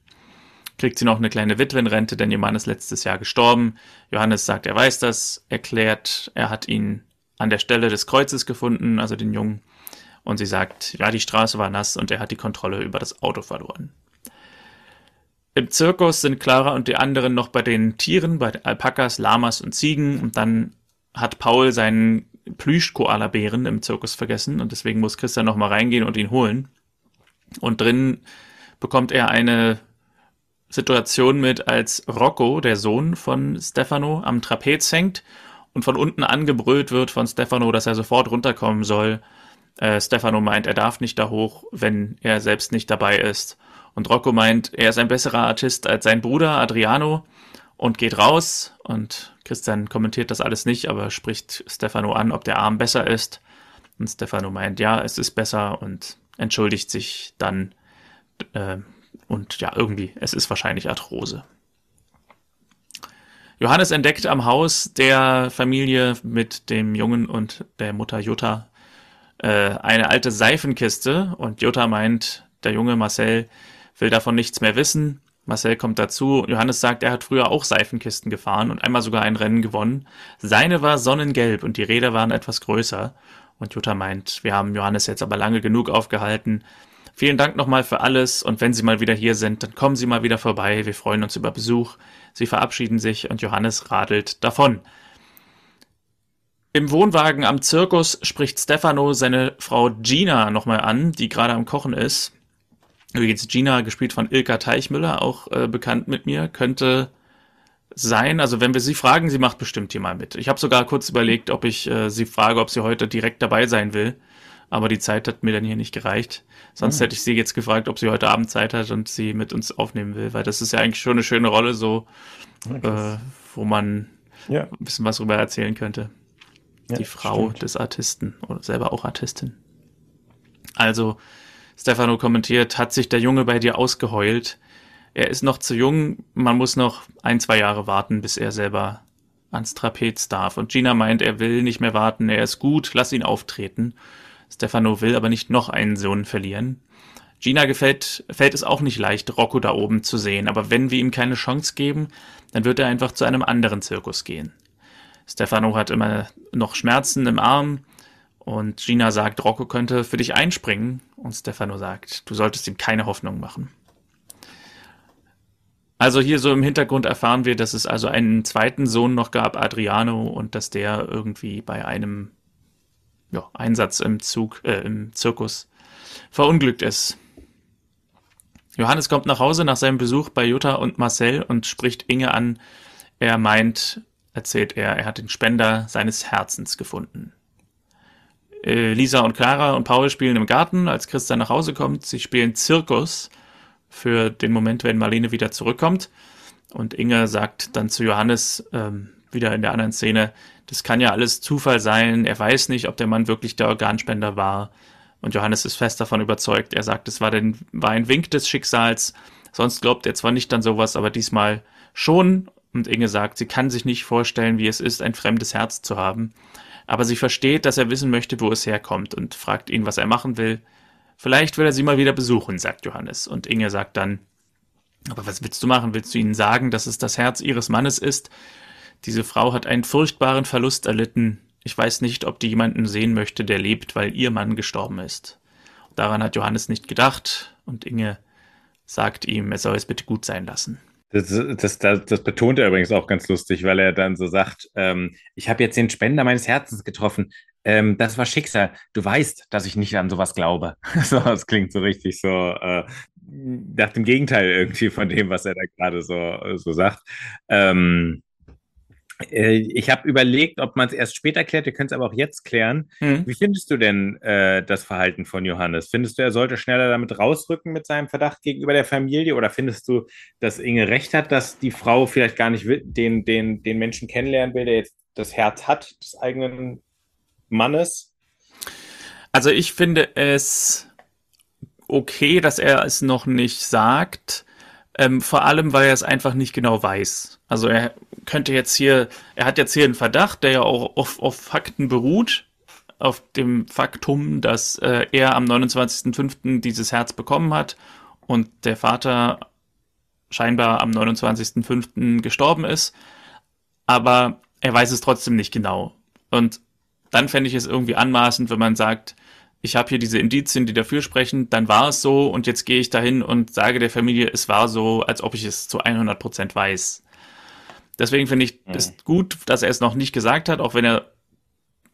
kriegt sie noch eine kleine Witwenrente, denn ihr Mann ist letztes Jahr gestorben. Johannes sagt, er weiß das, erklärt, er hat ihn an der Stelle des Kreuzes gefunden, also den Jungen. Und sie sagt, ja, die Straße war nass und er hat die Kontrolle über das Auto verloren. Im Zirkus sind Clara und die anderen noch bei den Tieren, bei Alpakas, Lamas und Ziegen. Und dann hat Paul seinen Plüsch-Koala-Bären im Zirkus vergessen und deswegen muss Christian nochmal reingehen und ihn holen. Und drin bekommt er eine Situation mit, als Rocco, der Sohn von Stefano, am Trapez hängt und von unten angebrüllt wird von Stefano, dass er sofort runterkommen soll. Äh, Stefano meint, er darf nicht da hoch, wenn er selbst nicht dabei ist. Und Rocco meint, er ist ein besserer Artist als sein Bruder Adriano und geht raus. Und Christian kommentiert das alles nicht, aber spricht Stefano an, ob der Arm besser ist. Und Stefano meint, ja, es ist besser und entschuldigt sich dann. Äh, und ja, irgendwie, es ist wahrscheinlich Arthrose. Johannes entdeckt am Haus der Familie mit dem Jungen und der Mutter Jutta äh, eine alte Seifenkiste und Jutta meint, der Junge Marcel will davon nichts mehr wissen. Marcel kommt dazu. Johannes sagt, er hat früher auch Seifenkisten gefahren und einmal sogar ein Rennen gewonnen. Seine war sonnengelb und die Räder waren etwas größer. Und Jutta meint, wir haben Johannes jetzt aber lange genug aufgehalten. Vielen Dank nochmal für alles und wenn Sie mal wieder hier sind, dann kommen Sie mal wieder vorbei. Wir freuen uns über Besuch. Sie verabschieden sich und Johannes radelt davon. Im Wohnwagen am Zirkus spricht Stefano seine Frau Gina nochmal an, die gerade am Kochen ist. Übrigens Gina, gespielt von Ilka Teichmüller, auch äh, bekannt mit mir, könnte sein. Also wenn wir sie fragen, sie macht bestimmt hier mal mit. Ich habe sogar kurz überlegt, ob ich äh, sie frage, ob sie heute direkt dabei sein will. Aber die Zeit hat mir dann hier nicht gereicht. Sonst mhm. hätte ich sie jetzt gefragt, ob sie heute Abend Zeit hat und sie mit uns aufnehmen will, weil das ist ja eigentlich schon eine schöne Rolle, so äh, wo man ja. ein bisschen was drüber erzählen könnte. Ja, die Frau stimmt. des Artisten oder selber auch Artistin. Also, Stefano kommentiert, hat sich der Junge bei dir ausgeheult? Er ist noch zu jung, man muss noch ein, zwei Jahre warten, bis er selber ans Trapez darf. Und Gina meint, er will nicht mehr warten, er ist gut, lass ihn auftreten. Stefano will aber nicht noch einen Sohn verlieren. Gina gefällt, fällt es auch nicht leicht, Rocco da oben zu sehen, aber wenn wir ihm keine Chance geben, dann wird er einfach zu einem anderen Zirkus gehen. Stefano hat immer noch Schmerzen im Arm und Gina sagt, Rocco könnte für dich einspringen und Stefano sagt, du solltest ihm keine Hoffnung machen. Also hier so im Hintergrund erfahren wir, dass es also einen zweiten Sohn noch gab, Adriano, und dass der irgendwie bei einem ja, Einsatz im Zug, äh, im Zirkus verunglückt ist. Johannes kommt nach Hause nach seinem Besuch bei Jutta und Marcel und spricht Inge an. Er meint, erzählt er, er hat den Spender seines Herzens gefunden. Äh, Lisa und Clara und Paul spielen im Garten, als Christian nach Hause kommt. Sie spielen Zirkus für den Moment, wenn Marlene wieder zurückkommt. Und Inge sagt dann zu Johannes, ähm, wieder in der anderen Szene, das kann ja alles Zufall sein. Er weiß nicht, ob der Mann wirklich der Organspender war. Und Johannes ist fest davon überzeugt. Er sagt, es war, den, war ein Wink des Schicksals. Sonst glaubt er zwar nicht an sowas, aber diesmal schon. Und Inge sagt, sie kann sich nicht vorstellen, wie es ist, ein fremdes Herz zu haben. Aber sie versteht, dass er wissen möchte, wo es herkommt und fragt ihn, was er machen will. Vielleicht will er sie mal wieder besuchen, sagt Johannes. Und Inge sagt dann, aber was willst du machen? Willst du ihnen sagen, dass es das Herz ihres Mannes ist? Diese Frau hat einen furchtbaren Verlust erlitten. Ich weiß nicht, ob die jemanden sehen möchte, der lebt, weil ihr Mann gestorben ist. Daran hat Johannes nicht gedacht und Inge sagt ihm, er soll es bitte gut sein lassen. Das, das, das, das, betont er übrigens auch ganz lustig, weil er dann so sagt, ähm, ich habe jetzt den Spender meines Herzens getroffen. Ähm, das war Schicksal. Du weißt, dass ich nicht an sowas glaube. so, das klingt so richtig so äh, nach dem Gegenteil irgendwie von dem, was er da gerade so, so sagt. Ähm, äh, ich habe überlegt, ob man es erst später klärt, wir können es aber auch jetzt klären. Mhm. Wie findest du denn äh, das Verhalten von Johannes? Findest du, er sollte schneller damit rausrücken mit seinem Verdacht gegenüber der Familie? Oder findest du, dass Inge recht hat, dass die Frau vielleicht gar nicht den, den, den Menschen kennenlernen will, der jetzt das Herz hat des eigenen Mannes? Also ich finde es okay, dass er es noch nicht sagt. Ähm, vor allem, weil er es einfach nicht genau weiß. Also er könnte jetzt hier, er hat jetzt hier einen Verdacht, der ja auch auf, auf Fakten beruht, auf dem Faktum, dass äh, er am 29.05. dieses Herz bekommen hat und der Vater scheinbar am 29.05. gestorben ist. Aber er weiß es trotzdem nicht genau. Und dann fände ich es irgendwie anmaßend, wenn man sagt, ich habe hier diese Indizien, die dafür sprechen, dann war es so und jetzt gehe ich dahin und sage der Familie, es war so, als ob ich es zu 100 Prozent weiß. Deswegen finde ich es mhm. gut, dass er es noch nicht gesagt hat, auch wenn er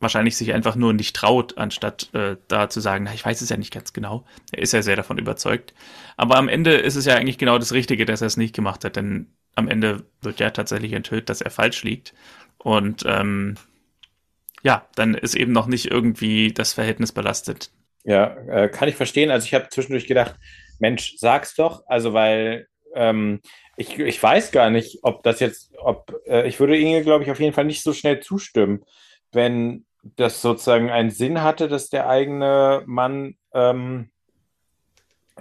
wahrscheinlich sich einfach nur nicht traut, anstatt äh, da zu sagen, na, ich weiß es ja nicht ganz genau. Er ist ja sehr davon überzeugt. Aber am Ende ist es ja eigentlich genau das Richtige, dass er es nicht gemacht hat, denn am Ende wird ja tatsächlich enthüllt, dass er falsch liegt. Und ähm, ja, dann ist eben noch nicht irgendwie das Verhältnis belastet. Ja, äh, kann ich verstehen. Also ich habe zwischendurch gedacht, Mensch, sag's doch. Also weil ähm, ich, ich weiß gar nicht, ob das jetzt, ob äh, ich würde Inge, glaube ich, auf jeden Fall nicht so schnell zustimmen, wenn das sozusagen einen Sinn hatte, dass der eigene Mann ähm,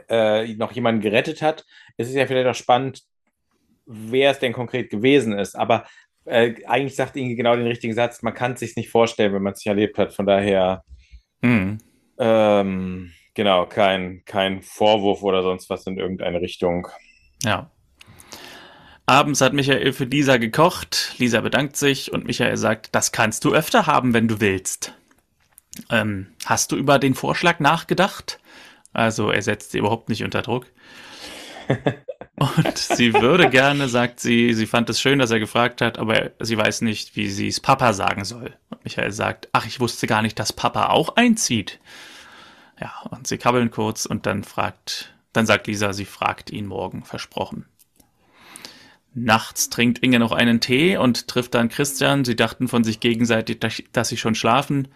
äh, noch jemanden gerettet hat. Es ist ja vielleicht auch spannend, wer es denn konkret gewesen ist. Aber äh, eigentlich sagt Inge genau den richtigen Satz, man kann es sich nicht vorstellen, wenn man es nicht erlebt hat. Von daher, hm. ähm, genau, kein, kein Vorwurf oder sonst was in irgendeine Richtung. Ja. Abends hat Michael für Lisa gekocht. Lisa bedankt sich und Michael sagt, das kannst du öfter haben, wenn du willst. Ähm, hast du über den Vorschlag nachgedacht? Also er setzt sie überhaupt nicht unter Druck. Und sie würde gerne, sagt sie, sie fand es schön, dass er gefragt hat, aber sie weiß nicht, wie sie es Papa sagen soll. Und Michael sagt, ach, ich wusste gar nicht, dass Papa auch einzieht. Ja, und sie kabbeln kurz und dann fragt, dann sagt Lisa, sie fragt ihn morgen, versprochen. Nachts trinkt Inge noch einen Tee und trifft dann Christian. Sie dachten von sich gegenseitig, dass sie schon schlafen.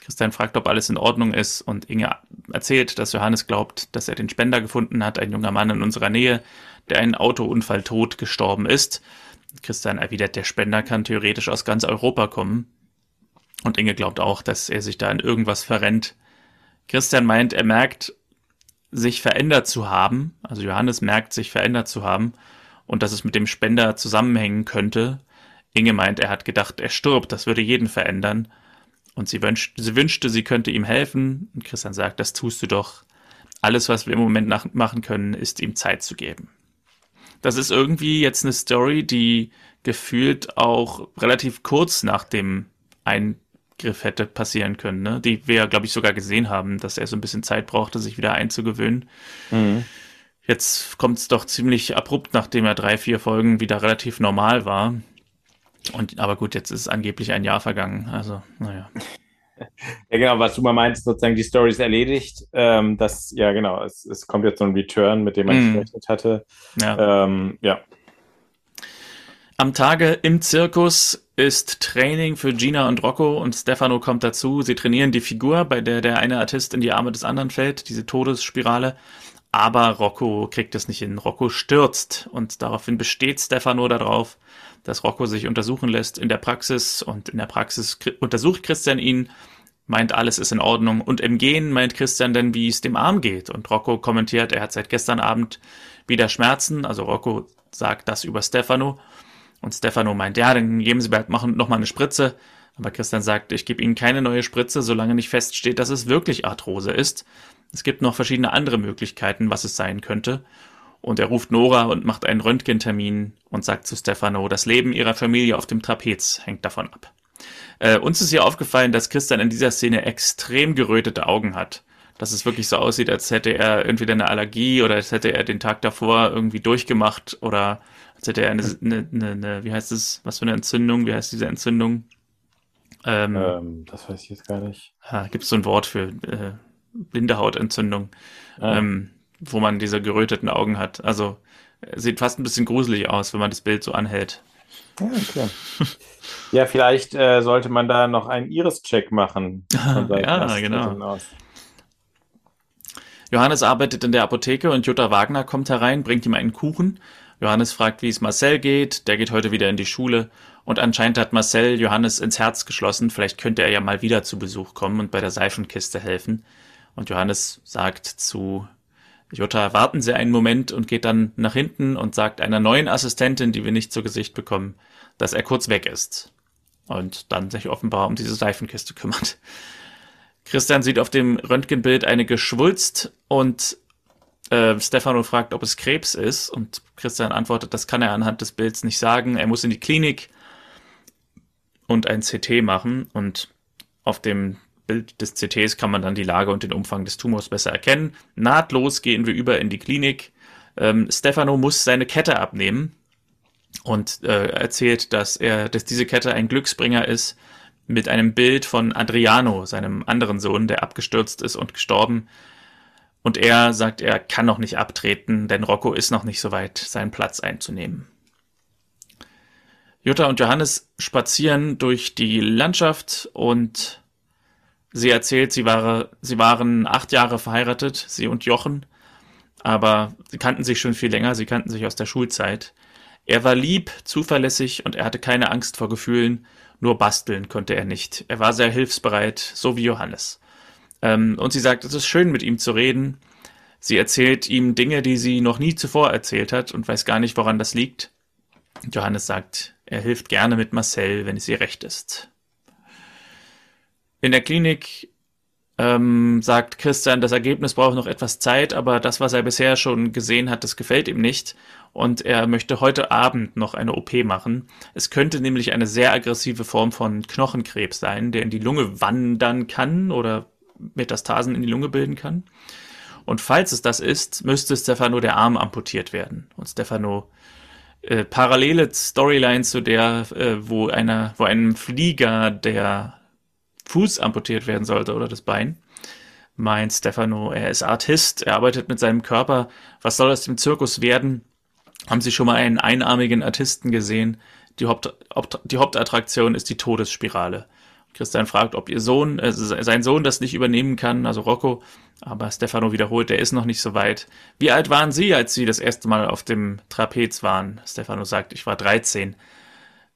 Christian fragt, ob alles in Ordnung ist und Inge erzählt, dass Johannes glaubt, dass er den Spender gefunden hat, ein junger Mann in unserer Nähe, der einen Autounfall tot gestorben ist. Christian erwidert, der Spender kann theoretisch aus ganz Europa kommen. Und Inge glaubt auch, dass er sich da in irgendwas verrennt. Christian meint, er merkt, sich verändert zu haben. Also Johannes merkt, sich verändert zu haben und dass es mit dem Spender zusammenhängen könnte. Inge meint, er hat gedacht, er stirbt, das würde jeden verändern. Und sie, wünscht, sie wünschte, sie könnte ihm helfen. Und Christian sagt, das tust du doch. Alles, was wir im Moment machen können, ist ihm Zeit zu geben. Das ist irgendwie jetzt eine Story, die gefühlt auch relativ kurz nach dem Eingriff hätte passieren können, ne? die wir, glaube ich, sogar gesehen haben, dass er so ein bisschen Zeit brauchte, sich wieder einzugewöhnen. Mhm. Jetzt kommt es doch ziemlich abrupt, nachdem er drei, vier Folgen wieder relativ normal war. Und, aber gut, jetzt ist angeblich ein Jahr vergangen. Also, naja. Ja, genau, was du mal meinst, sozusagen die Story ist erledigt. Ähm, das, ja, genau, es, es kommt jetzt so ein Return, mit dem man mm. gerechnet hatte. Ja. Ähm, ja. Am Tage im Zirkus ist Training für Gina und Rocco und Stefano kommt dazu. Sie trainieren die Figur, bei der der eine Artist in die Arme des anderen fällt, diese Todesspirale. Aber Rocco kriegt es nicht hin. Rocco stürzt und daraufhin besteht Stefano darauf, dass Rocco sich untersuchen lässt in der Praxis und in der Praxis untersucht Christian ihn, meint alles ist in Ordnung. Und im Gehen meint Christian dann, wie es dem Arm geht. Und Rocco kommentiert, er hat seit gestern Abend wieder Schmerzen, also Rocco sagt das über Stefano. Und Stefano meint, ja, dann geben Sie bald machen noch mal eine Spritze, aber Christian sagt, ich gebe Ihnen keine neue Spritze, solange nicht feststeht, dass es wirklich Arthrose ist. Es gibt noch verschiedene andere Möglichkeiten, was es sein könnte. Und er ruft Nora und macht einen Röntgentermin und sagt zu Stefano, das Leben ihrer Familie auf dem Trapez hängt davon ab. Äh, uns ist hier aufgefallen, dass Christian in dieser Szene extrem gerötete Augen hat. Dass es wirklich so aussieht, als hätte er entweder eine Allergie oder als hätte er den Tag davor irgendwie durchgemacht oder als hätte er eine, eine, eine, eine wie heißt es, was für eine Entzündung, wie heißt diese Entzündung? Ähm, ähm, das weiß ich jetzt gar nicht. Gibt es so ein Wort für äh, Blindehautentzündung, ah. ähm, wo man diese geröteten Augen hat. Also sieht fast ein bisschen gruselig aus, wenn man das Bild so anhält. Ja, okay. ja vielleicht äh, sollte man da noch einen Iris-Check machen. ja, genau. Johannes arbeitet in der Apotheke und Jutta Wagner kommt herein, bringt ihm einen Kuchen. Johannes fragt, wie es Marcel geht. Der geht heute wieder in die Schule. Und anscheinend hat Marcel Johannes ins Herz geschlossen. Vielleicht könnte er ja mal wieder zu Besuch kommen und bei der Seifenkiste helfen. Und Johannes sagt zu Jutta, warten Sie einen Moment und geht dann nach hinten und sagt einer neuen Assistentin, die wir nicht zu Gesicht bekommen, dass er kurz weg ist. Und dann sich offenbar um diese Seifenkiste kümmert. Christian sieht auf dem Röntgenbild eine Geschwulst und äh, Stefano fragt, ob es Krebs ist. Und Christian antwortet, das kann er anhand des Bilds nicht sagen. Er muss in die Klinik und ein CT machen. Und auf dem Bild des CTs kann man dann die Lage und den Umfang des Tumors besser erkennen. Nahtlos gehen wir über in die Klinik. Ähm, Stefano muss seine Kette abnehmen und äh, erzählt, dass er, dass diese Kette ein Glücksbringer ist, mit einem Bild von Adriano, seinem anderen Sohn, der abgestürzt ist und gestorben. Und er sagt, er kann noch nicht abtreten, denn Rocco ist noch nicht so weit, seinen Platz einzunehmen. Jutta und Johannes spazieren durch die Landschaft und sie erzählt, sie, war, sie waren acht Jahre verheiratet, sie und Jochen, aber sie kannten sich schon viel länger, sie kannten sich aus der Schulzeit. Er war lieb, zuverlässig und er hatte keine Angst vor Gefühlen, nur basteln konnte er nicht. Er war sehr hilfsbereit, so wie Johannes. Ähm, und sie sagt, es ist schön mit ihm zu reden. Sie erzählt ihm Dinge, die sie noch nie zuvor erzählt hat und weiß gar nicht, woran das liegt. Johannes sagt, er hilft gerne mit Marcel, wenn es ihr recht ist. In der Klinik ähm, sagt Christian, das Ergebnis braucht noch etwas Zeit, aber das, was er bisher schon gesehen hat, das gefällt ihm nicht. Und er möchte heute Abend noch eine OP machen. Es könnte nämlich eine sehr aggressive Form von Knochenkrebs sein, der in die Lunge wandern kann oder Metastasen in die Lunge bilden kann. Und falls es das ist, müsste Stefano der Arm amputiert werden. Und Stefano äh, parallele Storyline zu der, äh, wo einer, wo einem Flieger der Fuß amputiert werden sollte oder das Bein, meint Stefano, er ist Artist, er arbeitet mit seinem Körper. Was soll aus dem Zirkus werden? Haben Sie schon mal einen einarmigen Artisten gesehen? Die, Haupt, die Hauptattraktion ist die Todesspirale. Christian fragt, ob ihr Sohn, äh, sein Sohn das nicht übernehmen kann, also Rocco. Aber Stefano wiederholt, der ist noch nicht so weit. Wie alt waren Sie, als Sie das erste Mal auf dem Trapez waren? Stefano sagt, ich war 13.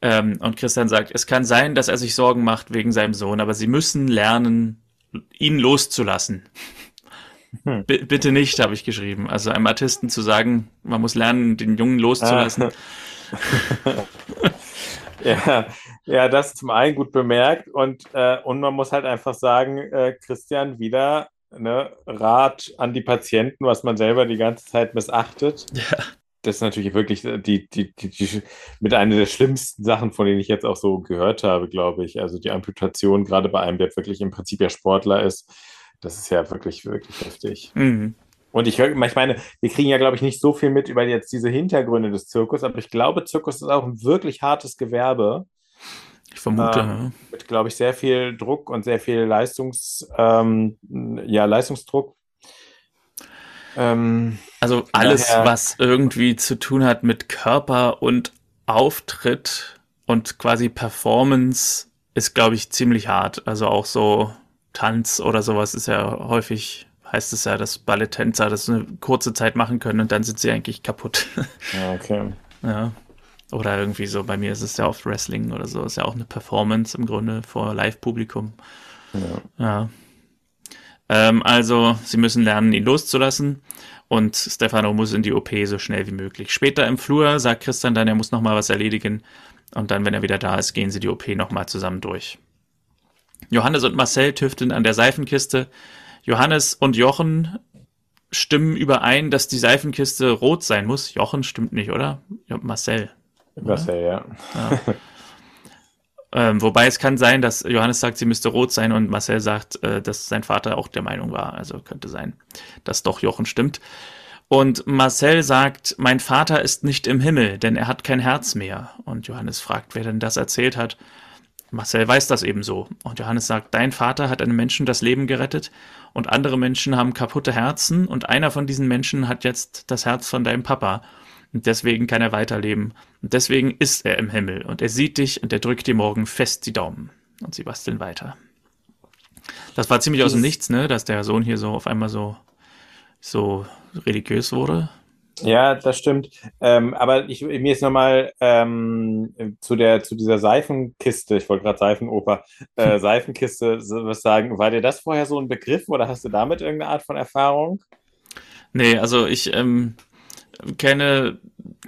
Ähm, und Christian sagt, es kann sein, dass er sich Sorgen macht wegen seinem Sohn, aber Sie müssen lernen, ihn loszulassen. Hm. bitte nicht, habe ich geschrieben. Also einem Artisten zu sagen, man muss lernen, den Jungen loszulassen. ja, ja, das zum einen gut bemerkt und, äh, und man muss halt einfach sagen, äh, Christian, wieder ne, Rat an die Patienten, was man selber die ganze Zeit missachtet. Ja. Das ist natürlich wirklich die, die, die, die, mit einer der schlimmsten Sachen, von denen ich jetzt auch so gehört habe, glaube ich. Also die Amputation, gerade bei einem, der wirklich im Prinzip ja Sportler ist, das ist ja wirklich, wirklich heftig. Mhm. Und ich höre, ich meine, wir kriegen ja, glaube ich, nicht so viel mit über jetzt diese Hintergründe des Zirkus, aber ich glaube, Zirkus ist auch ein wirklich hartes Gewerbe. Ich vermute. Ähm, mit, glaube ich, sehr viel Druck und sehr viel Leistungs, ähm, ja, Leistungsdruck. Ähm, also alles, daher, was irgendwie zu tun hat mit Körper und Auftritt und quasi Performance, ist, glaube ich, ziemlich hart. Also auch so Tanz oder sowas ist ja häufig heißt es ja, dass Balletttänzer das eine kurze Zeit machen können und dann sind sie eigentlich kaputt. Ja, okay. Ja. Oder irgendwie so, bei mir ist es ja oft Wrestling oder so, ist ja auch eine Performance im Grunde vor Live-Publikum. Ja. ja. Ähm, also, sie müssen lernen, ihn loszulassen und Stefano muss in die OP so schnell wie möglich. Später im Flur sagt Christian dann, er muss nochmal was erledigen und dann, wenn er wieder da ist, gehen sie die OP nochmal zusammen durch. Johannes und Marcel tüfteln an der Seifenkiste. Johannes und Jochen stimmen überein, dass die Seifenkiste rot sein muss. Jochen stimmt nicht, oder? Marcel. Marcel, ja. ja. Ähm, wobei es kann sein, dass Johannes sagt, sie müsste rot sein und Marcel sagt, äh, dass sein Vater auch der Meinung war. Also könnte sein, dass doch Jochen stimmt. Und Marcel sagt, mein Vater ist nicht im Himmel, denn er hat kein Herz mehr. Und Johannes fragt, wer denn das erzählt hat. Marcel weiß das ebenso. Und Johannes sagt, dein Vater hat einem Menschen das Leben gerettet und andere Menschen haben kaputte Herzen und einer von diesen Menschen hat jetzt das Herz von deinem Papa. Und deswegen kann er weiterleben. Und deswegen ist er im Himmel und er sieht dich und er drückt dir morgen fest die Daumen. Und sie basteln weiter. Das war ziemlich aus dem Nichts, ne, dass der Sohn hier so auf einmal so, so religiös wurde. Ja, das stimmt. Ähm, aber ich, mir ist nochmal ähm, zu, der, zu dieser Seifenkiste, ich wollte gerade Seifenoper, äh, Seifenkiste was sagen. War dir das vorher so ein Begriff oder hast du damit irgendeine Art von Erfahrung? Nee, also ich ähm, kenne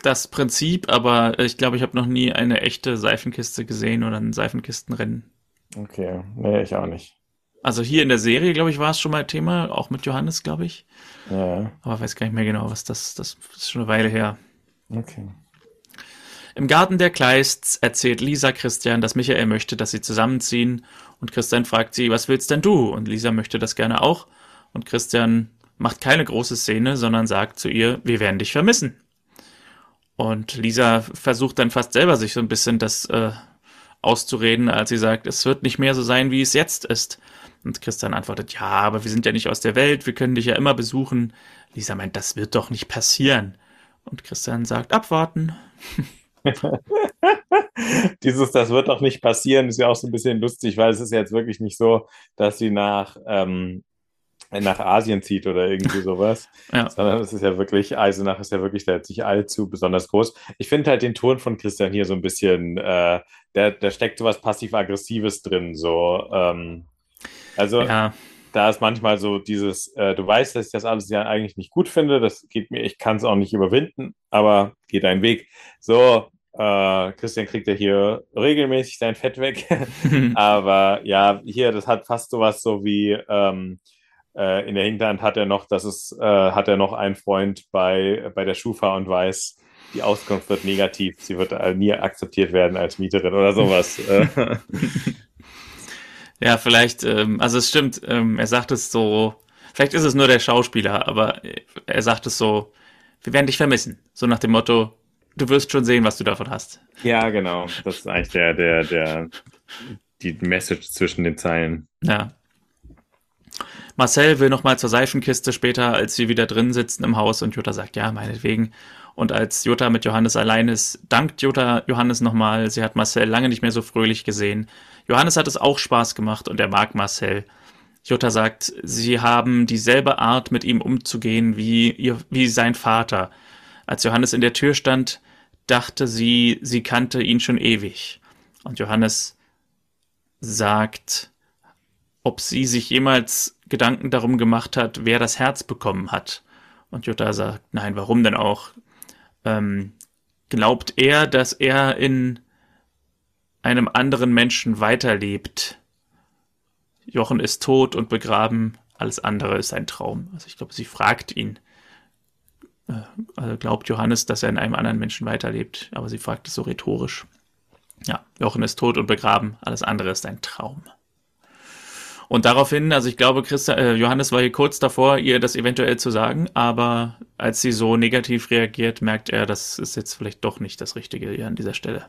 das Prinzip, aber ich glaube, ich habe noch nie eine echte Seifenkiste gesehen oder ein Seifenkistenrennen. Okay, nee, ich auch nicht. Also hier in der Serie, glaube ich, war es schon mal Thema, auch mit Johannes, glaube ich. Ja. Aber weiß gar nicht mehr genau, was das, das ist schon eine Weile her. Okay. Im Garten der Kleists erzählt Lisa Christian, dass Michael möchte, dass sie zusammenziehen. Und Christian fragt sie, was willst denn du? Und Lisa möchte das gerne auch. Und Christian macht keine große Szene, sondern sagt zu ihr, wir werden dich vermissen. Und Lisa versucht dann fast selber sich so ein bisschen das äh, auszureden, als sie sagt, es wird nicht mehr so sein, wie es jetzt ist. Und Christian antwortet, ja, aber wir sind ja nicht aus der Welt, wir können dich ja immer besuchen. Lisa meint, das wird doch nicht passieren. Und Christian sagt, abwarten. Dieses, das wird doch nicht passieren, ist ja auch so ein bisschen lustig, weil es ist jetzt wirklich nicht so, dass sie nach, ähm, nach Asien zieht oder irgendwie sowas. ja. Sondern es ist ja wirklich, Eisenach ist ja wirklich da jetzt nicht allzu besonders groß. Ich finde halt den Ton von Christian hier so ein bisschen, äh, der, da steckt so was passiv-aggressives drin, so, ähm, also ja. da ist manchmal so dieses, äh, du weißt, dass ich das alles ja eigentlich nicht gut finde, das geht mir, ich kann es auch nicht überwinden, aber geht dein Weg. So, äh, Christian kriegt ja hier regelmäßig sein Fett weg. aber ja, hier, das hat fast sowas so wie ähm, äh, in der Hinterhand hat er noch, das ist, äh, hat er noch einen Freund bei, bei der Schufa und weiß, die Auskunft wird negativ, sie wird äh, nie akzeptiert werden als Mieterin oder sowas. Ja, vielleicht, ähm, also es stimmt, ähm, er sagt es so, vielleicht ist es nur der Schauspieler, aber er sagt es so, wir werden dich vermissen. So nach dem Motto, du wirst schon sehen, was du davon hast. Ja, genau. Das ist eigentlich der, der, der, die Message zwischen den Zeilen. Ja. Marcel will nochmal zur Seifenkiste später, als sie wieder drin sitzen im Haus und Jutta sagt, ja, meinetwegen. Und als Jutta mit Johannes allein ist, dankt Jutta Johannes nochmal. Sie hat Marcel lange nicht mehr so fröhlich gesehen. Johannes hat es auch Spaß gemacht und er mag Marcel. Jutta sagt, sie haben dieselbe Art, mit ihm umzugehen wie, ihr, wie sein Vater. Als Johannes in der Tür stand, dachte sie, sie kannte ihn schon ewig. Und Johannes sagt, ob sie sich jemals Gedanken darum gemacht hat, wer das Herz bekommen hat. Und Jutta sagt, nein, warum denn auch? Ähm, glaubt er, dass er in einem anderen Menschen weiterlebt. Jochen ist tot und begraben, alles andere ist ein Traum. Also ich glaube, sie fragt ihn, äh, also glaubt Johannes, dass er in einem anderen Menschen weiterlebt, aber sie fragt es so rhetorisch. Ja, Jochen ist tot und begraben, alles andere ist ein Traum. Und daraufhin, also ich glaube, Christa, äh, Johannes war hier kurz davor, ihr das eventuell zu sagen, aber als sie so negativ reagiert, merkt er, das ist jetzt vielleicht doch nicht das Richtige hier an dieser Stelle.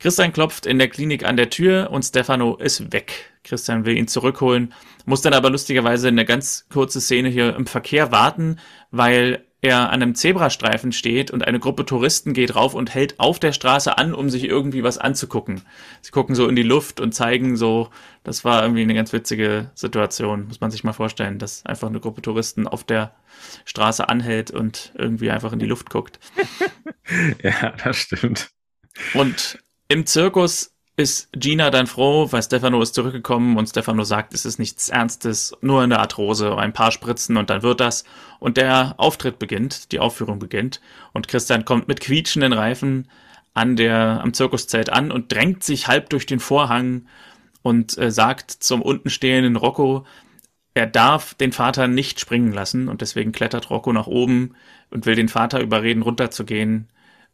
Christian klopft in der Klinik an der Tür und Stefano ist weg. Christian will ihn zurückholen, muss dann aber lustigerweise eine ganz kurze Szene hier im Verkehr warten, weil er an einem Zebrastreifen steht und eine Gruppe Touristen geht rauf und hält auf der Straße an, um sich irgendwie was anzugucken. Sie gucken so in die Luft und zeigen so, das war irgendwie eine ganz witzige Situation, muss man sich mal vorstellen, dass einfach eine Gruppe Touristen auf der Straße anhält und irgendwie einfach in die Luft guckt. ja, das stimmt. Und im Zirkus ist Gina dann froh, weil Stefano ist zurückgekommen und Stefano sagt, es ist nichts Ernstes, nur eine Arthrose, ein paar Spritzen und dann wird das. Und der Auftritt beginnt, die Aufführung beginnt und Christian kommt mit quietschenden Reifen an der, am Zirkuszelt an und drängt sich halb durch den Vorhang und äh, sagt zum untenstehenden Rocco, er darf den Vater nicht springen lassen und deswegen klettert Rocco nach oben und will den Vater überreden, runterzugehen.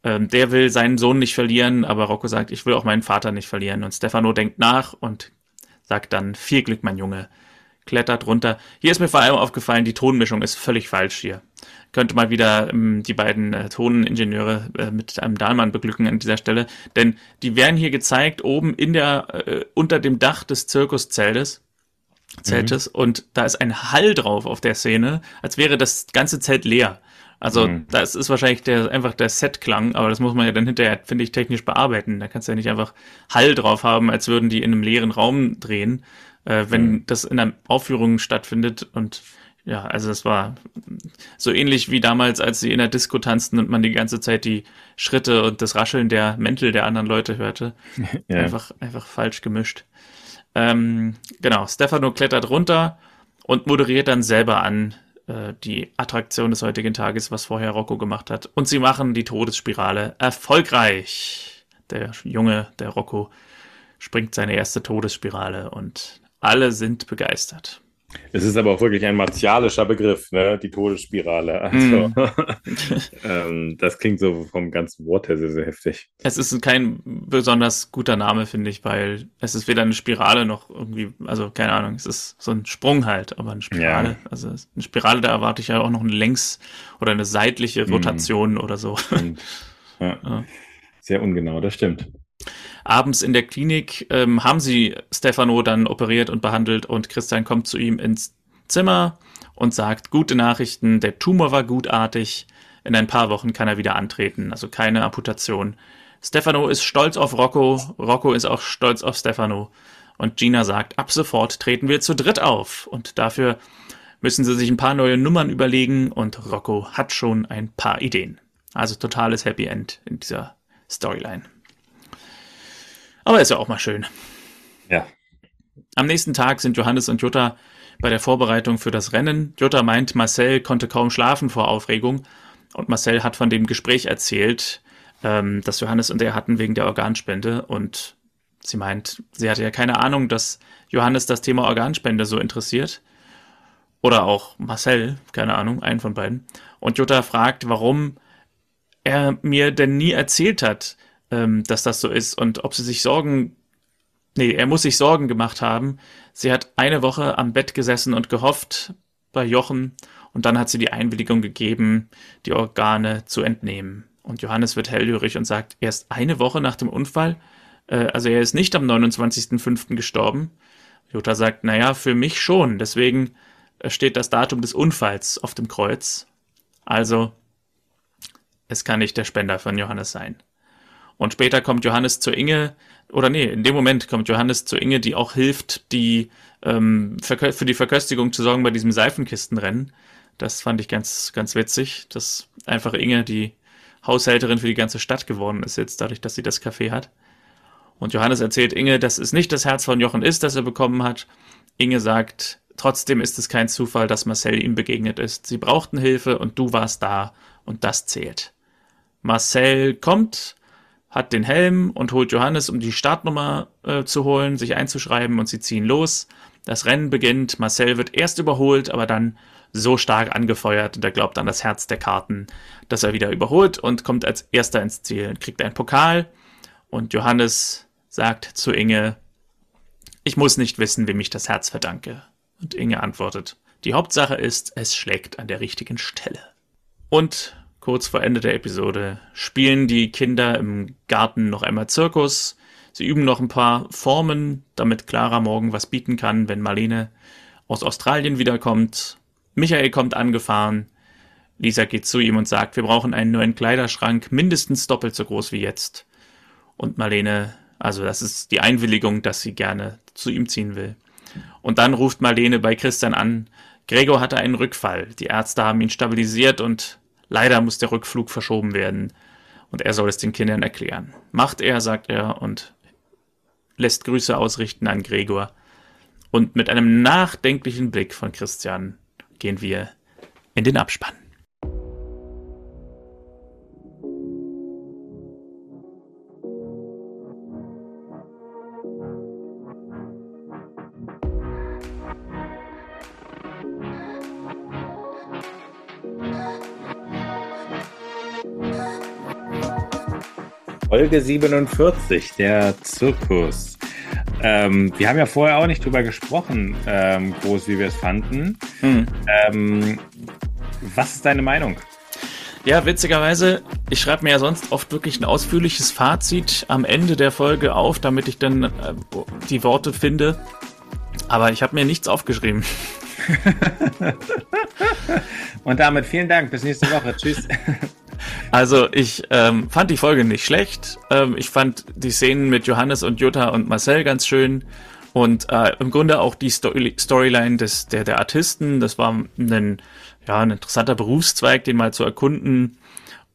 Ähm, der will seinen Sohn nicht verlieren, aber Rocco sagt, ich will auch meinen Vater nicht verlieren. Und Stefano denkt nach und sagt dann, viel Glück, mein Junge. Klettert runter. Hier ist mir vor allem aufgefallen, die Tonmischung ist völlig falsch hier. Könnte mal wieder ähm, die beiden äh, Toningenieure äh, mit einem Dahlmann beglücken an dieser Stelle. Denn die werden hier gezeigt oben in der, äh, unter dem Dach des Zirkuszeltes. Zeltes mhm. und da ist ein Hall drauf auf der Szene, als wäre das ganze Zelt leer. Also mhm. das ist wahrscheinlich der, einfach der Setklang, aber das muss man ja dann hinterher, finde ich, technisch bearbeiten. Da kannst du ja nicht einfach Hall drauf haben, als würden die in einem leeren Raum drehen, äh, wenn mhm. das in einer Aufführung stattfindet. Und ja, also das war so ähnlich wie damals, als sie in der Disco tanzten und man die ganze Zeit die Schritte und das Rascheln der Mäntel der anderen Leute hörte. ja. Einfach, einfach falsch gemischt. Ähm, genau, Stefano klettert runter und moderiert dann selber an, äh, die Attraktion des heutigen Tages, was vorher Rocco gemacht hat. Und sie machen die Todesspirale erfolgreich. Der Junge, der Rocco, springt seine erste Todesspirale und alle sind begeistert. Es ist aber auch wirklich ein martialischer Begriff, ne? die Todesspirale. Also, mm. ähm, das klingt so vom ganzen Wort her sehr, sehr heftig. Es ist kein besonders guter Name, finde ich, weil es ist weder eine Spirale noch irgendwie, also keine Ahnung, es ist so ein Sprung halt, aber eine Spirale. Ja. Also eine Spirale, da erwarte ich ja auch noch eine längs- oder eine seitliche mm. Rotation mm. oder so. ja. ja. Sehr ungenau, das stimmt. Abends in der Klinik ähm, haben sie Stefano dann operiert und behandelt und Christian kommt zu ihm ins Zimmer und sagt, gute Nachrichten, der Tumor war gutartig, in ein paar Wochen kann er wieder antreten, also keine Amputation. Stefano ist stolz auf Rocco, Rocco ist auch stolz auf Stefano. Und Gina sagt, ab sofort treten wir zu dritt auf. Und dafür müssen sie sich ein paar neue Nummern überlegen und Rocco hat schon ein paar Ideen. Also totales Happy End in dieser Storyline. Aber ist ja auch mal schön. Ja. Am nächsten Tag sind Johannes und Jutta bei der Vorbereitung für das Rennen. Jutta meint, Marcel konnte kaum schlafen vor Aufregung und Marcel hat von dem Gespräch erzählt, ähm, das Johannes und er hatten wegen der Organspende und sie meint, sie hatte ja keine Ahnung, dass Johannes das Thema Organspende so interessiert. Oder auch Marcel, keine Ahnung, einen von beiden. Und Jutta fragt, warum er mir denn nie erzählt hat, ähm, dass das so ist und ob sie sich Sorgen, nee, er muss sich Sorgen gemacht haben. Sie hat eine Woche am Bett gesessen und gehofft bei Jochen und dann hat sie die Einwilligung gegeben, die Organe zu entnehmen. Und Johannes wird hellhörig und sagt, erst eine Woche nach dem Unfall, äh, also er ist nicht am 29.05. gestorben. Jutta sagt, naja, für mich schon, deswegen äh, steht das Datum des Unfalls auf dem Kreuz. Also, es kann nicht der Spender von Johannes sein. Und später kommt Johannes zu Inge, oder nee, in dem Moment kommt Johannes zu Inge, die auch hilft, die ähm, für die Verköstigung zu sorgen bei diesem Seifenkistenrennen. Das fand ich ganz, ganz witzig, dass einfach Inge, die Haushälterin für die ganze Stadt geworden ist jetzt, dadurch, dass sie das Café hat. Und Johannes erzählt Inge, dass es nicht das Herz von Jochen ist, das er bekommen hat. Inge sagt, trotzdem ist es kein Zufall, dass Marcel ihm begegnet ist. Sie brauchten Hilfe und du warst da und das zählt. Marcel kommt, hat den Helm und holt Johannes, um die Startnummer äh, zu holen, sich einzuschreiben und sie ziehen los. Das Rennen beginnt. Marcel wird erst überholt, aber dann so stark angefeuert und er glaubt an das Herz der Karten, dass er wieder überholt und kommt als erster ins Ziel und kriegt einen Pokal. Und Johannes sagt zu Inge, ich muss nicht wissen, wem ich das Herz verdanke. Und Inge antwortet, die Hauptsache ist, es schlägt an der richtigen Stelle. Und kurz vor Ende der Episode spielen die Kinder im Garten noch einmal Zirkus. Sie üben noch ein paar Formen, damit Clara morgen was bieten kann, wenn Marlene aus Australien wiederkommt. Michael kommt angefahren. Lisa geht zu ihm und sagt, wir brauchen einen neuen Kleiderschrank, mindestens doppelt so groß wie jetzt. Und Marlene, also das ist die Einwilligung, dass sie gerne zu ihm ziehen will. Und dann ruft Marlene bei Christian an, Gregor hatte einen Rückfall. Die Ärzte haben ihn stabilisiert und leider muss der Rückflug verschoben werden. Und er soll es den Kindern erklären. Macht er, sagt er, und lässt Grüße ausrichten an Gregor. Und mit einem nachdenklichen Blick von Christian gehen wir in den Abspann. Folge 47, der Zirkus. Ähm, wir haben ja vorher auch nicht drüber gesprochen, ähm, groß, wie wir es fanden. Hm. Ähm, was ist deine Meinung? Ja, witzigerweise, ich schreibe mir ja sonst oft wirklich ein ausführliches Fazit am Ende der Folge auf, damit ich dann äh, die Worte finde. Aber ich habe mir nichts aufgeschrieben. Und damit vielen Dank. Bis nächste Woche. Tschüss. Also ich ähm, fand die Folge nicht schlecht. Ähm, ich fand die Szenen mit Johannes und Jutta und Marcel ganz schön. Und äh, im Grunde auch die Story Storyline des, der, der Artisten. Das war ein, ja, ein interessanter Berufszweig, den mal zu erkunden.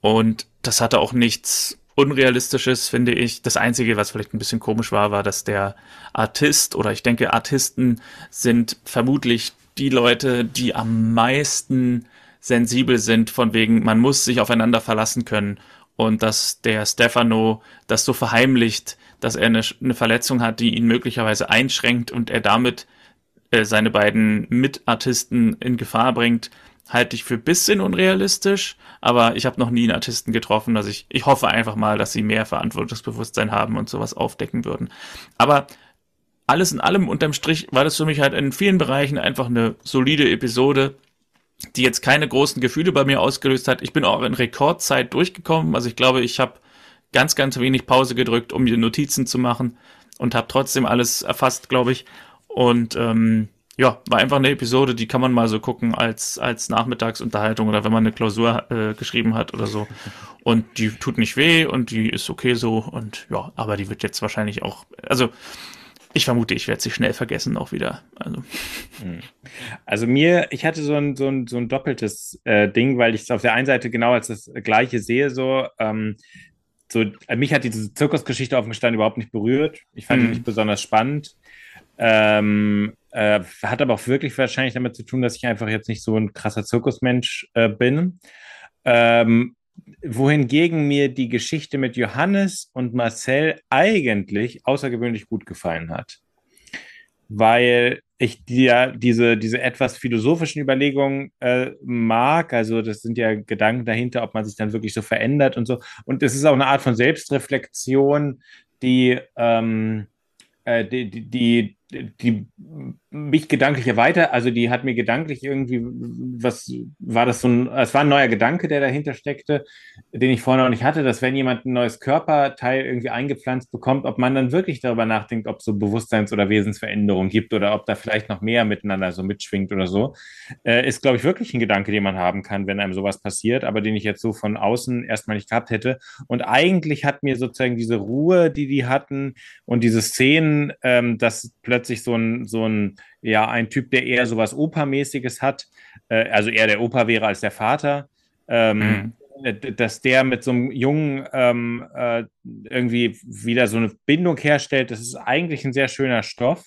Und das hatte auch nichts Unrealistisches, finde ich. Das Einzige, was vielleicht ein bisschen komisch war, war, dass der Artist oder ich denke, Artisten sind vermutlich die Leute, die am meisten sensibel sind, von wegen, man muss sich aufeinander verlassen können. Und dass der Stefano das so verheimlicht, dass er eine, eine Verletzung hat, die ihn möglicherweise einschränkt und er damit äh, seine beiden Mitartisten in Gefahr bringt, halte ich für bisschen unrealistisch, aber ich habe noch nie einen Artisten getroffen, also ich, ich hoffe einfach mal, dass sie mehr Verantwortungsbewusstsein haben und sowas aufdecken würden. Aber alles in allem unterm Strich war das für mich halt in vielen Bereichen einfach eine solide Episode, die jetzt keine großen Gefühle bei mir ausgelöst hat. Ich bin auch in Rekordzeit durchgekommen. Also ich glaube, ich habe ganz, ganz wenig Pause gedrückt, um mir Notizen zu machen und habe trotzdem alles erfasst, glaube ich. Und ähm, ja, war einfach eine Episode, die kann man mal so gucken als, als Nachmittagsunterhaltung oder wenn man eine Klausur äh, geschrieben hat oder so. Und die tut nicht weh und die ist okay so und ja, aber die wird jetzt wahrscheinlich auch, also ich vermute, ich werde sie schnell vergessen auch wieder. Also, hm. also mir, ich hatte so ein, so ein, so ein doppeltes äh, Ding, weil ich es auf der einen Seite genau als das Gleiche sehe, so, ähm, so mich hat diese Zirkusgeschichte auf dem Stand überhaupt nicht berührt. Ich fand mhm. die nicht besonders spannend. Ähm, äh, hat aber auch wirklich wahrscheinlich damit zu tun, dass ich einfach jetzt nicht so ein krasser Zirkusmensch äh, bin. Ähm, wohingegen mir die Geschichte mit Johannes und Marcel eigentlich außergewöhnlich gut gefallen hat. Weil ich ja diese, diese etwas philosophischen Überlegungen äh, mag. Also, das sind ja Gedanken dahinter, ob man sich dann wirklich so verändert und so. Und es ist auch eine Art von Selbstreflexion, die, ähm, äh, die, die, die, die mich gedanklich weiter, also die hat mir gedanklich irgendwie, was war das so ein, es war ein neuer Gedanke, der dahinter steckte, den ich vorher noch nicht hatte, dass wenn jemand ein neues Körperteil irgendwie eingepflanzt bekommt, ob man dann wirklich darüber nachdenkt, ob es so Bewusstseins- oder Wesensveränderungen gibt oder ob da vielleicht noch mehr miteinander so mitschwingt oder so, äh, ist, glaube ich, wirklich ein Gedanke, den man haben kann, wenn einem sowas passiert, aber den ich jetzt so von außen erstmal nicht gehabt hätte. Und eigentlich hat mir sozusagen diese Ruhe, die die hatten und diese Szenen, ähm, dass plötzlich so ein, so ein, ja, ein Typ, der eher sowas Opermäßiges hat, äh, also eher der Opa wäre als der Vater, ähm, mhm. Dass der mit so einem Jungen ähm, äh, irgendwie wieder so eine Bindung herstellt, das ist eigentlich ein sehr schöner Stoff.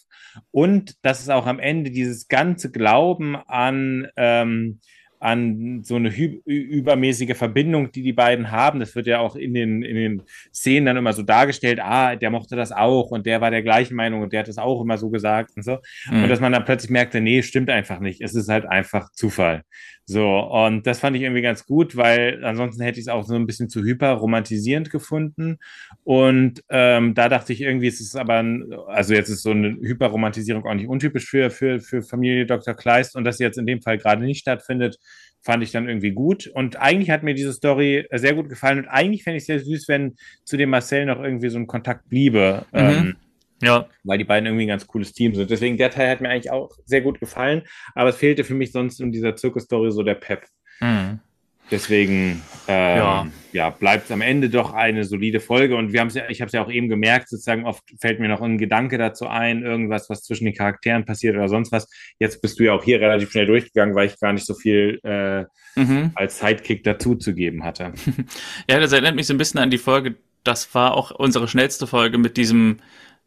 Und dass es auch am Ende dieses ganze Glauben an ähm, an so eine übermäßige Verbindung, die die beiden haben. Das wird ja auch in den, in den Szenen dann immer so dargestellt, ah, der mochte das auch und der war der gleichen Meinung und der hat das auch immer so gesagt und so. Mhm. Und dass man dann plötzlich merkte, nee, stimmt einfach nicht. Es ist halt einfach Zufall. So, und das fand ich irgendwie ganz gut, weil ansonsten hätte ich es auch so ein bisschen zu hyperromantisierend gefunden. Und ähm, da dachte ich irgendwie, es ist aber, ein, also jetzt ist so eine Hyperromantisierung auch nicht untypisch für, für, für Familie Dr. Kleist und dass sie jetzt in dem Fall gerade nicht stattfindet, fand ich dann irgendwie gut. Und eigentlich hat mir diese Story sehr gut gefallen und eigentlich fände ich es sehr süß, wenn zu dem Marcel noch irgendwie so ein Kontakt bliebe. Mhm. Ähm, ja. Weil die beiden irgendwie ein ganz cooles Team sind. Deswegen, der Teil hat mir eigentlich auch sehr gut gefallen. Aber es fehlte für mich sonst in dieser Zirkus-Story so der Pep. Mhm. Deswegen ähm, ja. ja bleibt es am Ende doch eine solide Folge. Und wir haben ja, ich habe es ja auch eben gemerkt, sozusagen oft fällt mir noch ein Gedanke dazu ein, irgendwas, was zwischen den Charakteren passiert oder sonst was. Jetzt bist du ja auch hier relativ schnell durchgegangen, weil ich gar nicht so viel äh, mhm. als Sidekick dazuzugeben hatte. ja, das erinnert mich so ein bisschen an die Folge. Das war auch unsere schnellste Folge mit diesem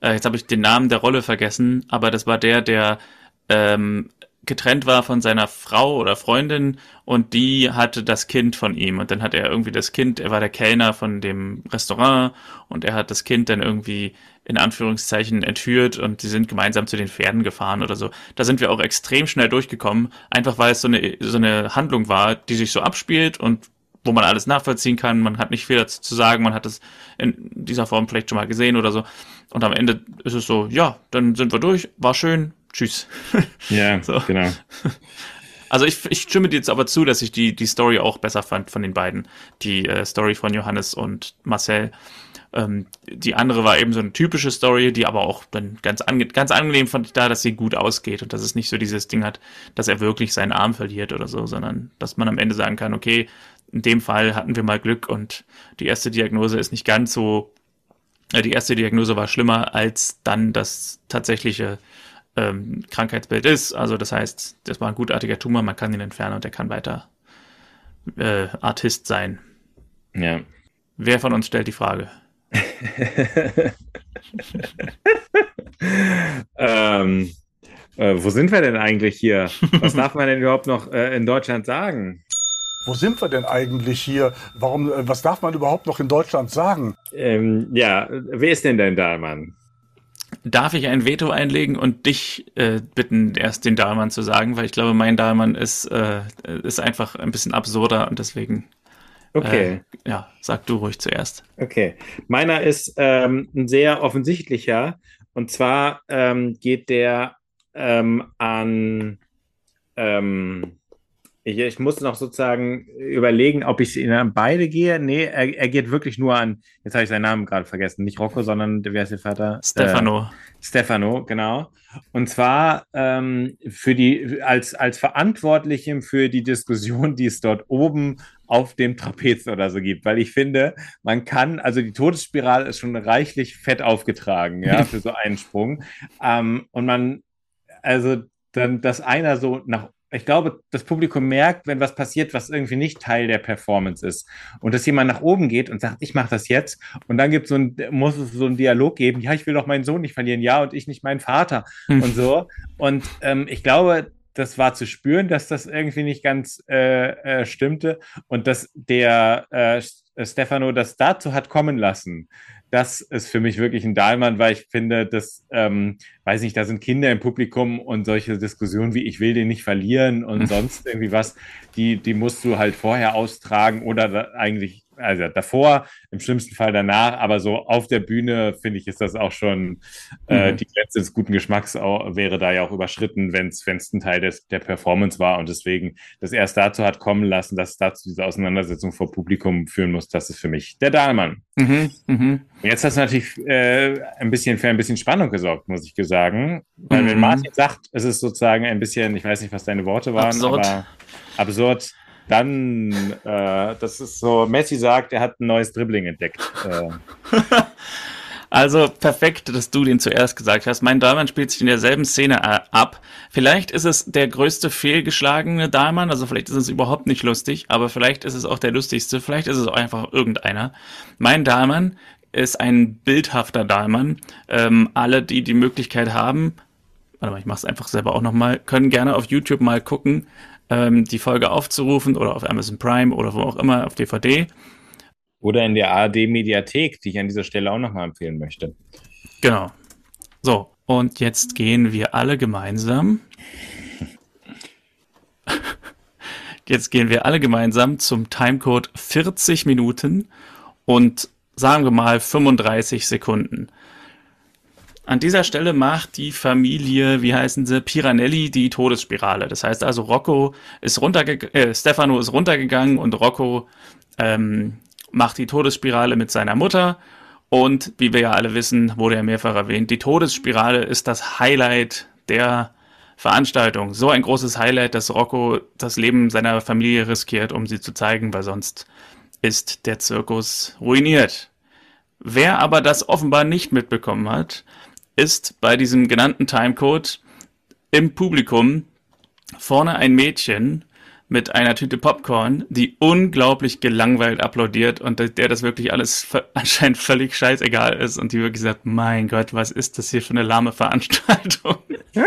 äh, jetzt habe ich den Namen der Rolle vergessen, aber das war der, der ähm, getrennt war von seiner Frau oder Freundin und die hatte das Kind von ihm und dann hat er irgendwie das Kind, er war der Kellner von dem Restaurant und er hat das Kind dann irgendwie in Anführungszeichen entführt und sie sind gemeinsam zu den Pferden gefahren oder so. Da sind wir auch extrem schnell durchgekommen, einfach weil es so eine, so eine Handlung war, die sich so abspielt und wo man alles nachvollziehen kann. Man hat nicht viel dazu zu sagen, man hat es in dieser Form vielleicht schon mal gesehen oder so. Und am Ende ist es so, ja, dann sind wir durch, war schön, tschüss. Ja, so. genau. Also ich, ich stimme dir jetzt aber zu, dass ich die, die Story auch besser fand von den beiden. Die äh, Story von Johannes und Marcel. Ähm, die andere war eben so eine typische Story, die aber auch dann ganz, ange ganz angenehm fand ich da, dass sie gut ausgeht und dass es nicht so dieses Ding hat, dass er wirklich seinen Arm verliert oder so, sondern dass man am Ende sagen kann, okay, in dem Fall hatten wir mal Glück und die erste Diagnose ist nicht ganz so, äh, die erste Diagnose war schlimmer als dann das tatsächliche ähm, Krankheitsbild ist. Also das heißt, das war ein gutartiger Tumor, man kann ihn entfernen und er kann weiter äh, Artist sein. Ja. Wer von uns stellt die Frage? ähm, äh, wo sind wir denn eigentlich hier? Was darf man denn überhaupt noch äh, in Deutschland sagen? Wo sind wir denn eigentlich hier? Warum, äh, was darf man überhaupt noch in Deutschland sagen? Ähm, ja, wer ist denn dein Dahlmann? Darf ich ein Veto einlegen und dich äh, bitten, erst den Dahlmann zu sagen, weil ich glaube, mein Dahlmann ist, äh, ist einfach ein bisschen absurder und deswegen. Okay. Äh, ja, sag du ruhig zuerst. Okay. Meiner ist ähm, ein sehr offensichtlicher und zwar ähm, geht der ähm, an ähm, ich, ich, muss noch sozusagen überlegen, ob ich in beide gehe. Nee, er, er geht wirklich nur an, jetzt habe ich seinen Namen gerade vergessen, nicht Rocco, sondern wer ist der Vater? Stefano. Äh, Stefano, genau. Und zwar ähm, für die, als, als Verantwortlichem für die Diskussion, die es dort oben auf dem Trapez oder so gibt, weil ich finde, man kann, also die Todesspirale ist schon reichlich fett aufgetragen, ja, für so einen Sprung. Ähm, und man, also dann, dass einer so nach ich glaube, das Publikum merkt, wenn was passiert, was irgendwie nicht Teil der Performance ist. Und dass jemand nach oben geht und sagt, ich mache das jetzt. Und dann gibt so ein, muss es so einen Dialog geben, ja, ich will doch meinen Sohn nicht verlieren, ja, und ich nicht meinen Vater hm. und so. Und ähm, ich glaube, das war zu spüren, dass das irgendwie nicht ganz äh, äh, stimmte und dass der äh, Stefano das dazu hat kommen lassen das ist für mich wirklich ein Dahlmann, weil ich finde, dass, ähm, weiß nicht, da sind Kinder im Publikum und solche Diskussionen wie ich will den nicht verlieren und sonst irgendwie was, die, die musst du halt vorher austragen oder eigentlich also davor, im schlimmsten Fall danach, aber so auf der Bühne, finde ich, ist das auch schon äh, mhm. die Grenze des guten Geschmacks auch, wäre da ja auch überschritten, wenn es ein Teil des, der Performance war und deswegen das erst dazu hat kommen lassen, dass es dazu diese Auseinandersetzung vor Publikum führen muss, das ist für mich der Dahlmann. Mhm. Mhm. Jetzt hast du natürlich äh, ein bisschen für ein bisschen Spannung gesorgt, muss ich sagen, weil wenn mhm. Martin sagt, es ist sozusagen ein bisschen, ich weiß nicht, was deine Worte waren, absurd. aber absurd dann, äh, das ist so, Messi sagt, er hat ein neues Dribbling entdeckt. Äh. Also perfekt, dass du den zuerst gesagt hast. Mein Dahlmann spielt sich in derselben Szene äh, ab. Vielleicht ist es der größte fehlgeschlagene Dahlmann, also vielleicht ist es überhaupt nicht lustig, aber vielleicht ist es auch der lustigste, vielleicht ist es auch einfach irgendeiner. Mein Dahlmann ist ein bildhafter Dahlmann. Ähm, alle, die die Möglichkeit haben, warte mal, ich mache es einfach selber auch nochmal, können gerne auf YouTube mal gucken ähm, die Folge aufzurufen oder auf Amazon Prime oder wo auch immer auf DVD. Oder in der ARD-Mediathek, die ich an dieser Stelle auch nochmal empfehlen möchte. Genau. So, und jetzt gehen wir alle gemeinsam. jetzt gehen wir alle gemeinsam zum Timecode 40 Minuten und sagen wir mal 35 Sekunden. An dieser Stelle macht die Familie, wie heißen sie, Piranelli die Todesspirale. Das heißt also, Rocco ist runtergegangen, äh, Stefano ist runtergegangen und Rocco ähm, macht die Todesspirale mit seiner Mutter. Und wie wir ja alle wissen, wurde ja mehrfach erwähnt, die Todesspirale ist das Highlight der Veranstaltung. So ein großes Highlight, dass Rocco das Leben seiner Familie riskiert, um sie zu zeigen, weil sonst ist der Zirkus ruiniert. Wer aber das offenbar nicht mitbekommen hat, ist bei diesem genannten Timecode im Publikum vorne ein Mädchen mit einer Tüte Popcorn, die unglaublich gelangweilt applaudiert und der das wirklich alles anscheinend völlig scheißegal ist und die wirklich sagt, mein Gott, was ist das hier für eine lahme Veranstaltung?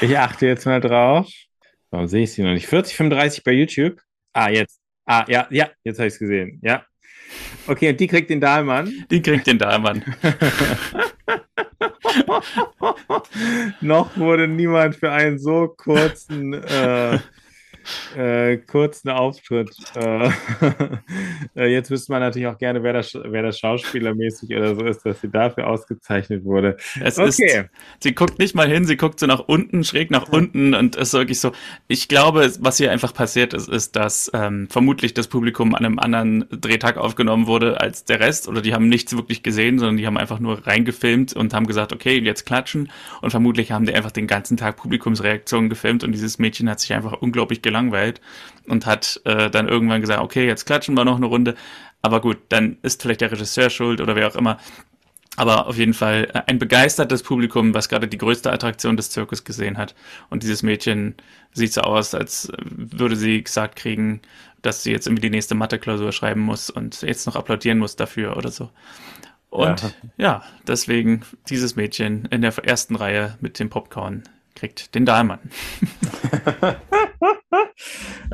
ich achte jetzt mal drauf. Warum sehe ich sie noch nicht? 40, 35 bei YouTube? Ah, jetzt. Ah, ja, ja, jetzt habe ich es gesehen. Ja. Okay, und die kriegt den Dahlmann. Die kriegt den Dahlmann. Noch wurde niemand für einen so kurzen äh, äh, kurzen Auftritt. Äh, äh, jetzt wüsste man natürlich auch gerne, wer das, wer das schauspielermäßig oder so ist, dass sie dafür ausgezeichnet wurde. Es okay. Ist, sie guckt nicht mal hin, sie guckt so nach unten, schräg nach unten und ist wirklich so. Ich glaube, was hier einfach passiert ist, ist, dass ähm, vermutlich das Publikum an einem anderen Drehtag aufgenommen wurde als der Rest oder die haben nichts wirklich gesehen, sondern die haben einfach nur reingefilmt und haben gesagt, okay, jetzt klatschen und vermutlich haben die einfach den ganzen Tag Publikumsreaktionen gefilmt und dieses Mädchen hat sich einfach unglaublich gelangweilt gelangweilt und hat äh, dann irgendwann gesagt, okay, jetzt klatschen wir noch eine Runde. Aber gut, dann ist vielleicht der Regisseur schuld oder wer auch immer. Aber auf jeden Fall ein begeistertes Publikum, was gerade die größte Attraktion des Zirkus gesehen hat. Und dieses Mädchen sieht so aus, als würde sie gesagt kriegen, dass sie jetzt irgendwie die nächste Mathe-Klausur schreiben muss und jetzt noch applaudieren muss dafür oder so. Und ja. ja, deswegen dieses Mädchen in der ersten Reihe mit dem Popcorn kriegt den Dahlmann.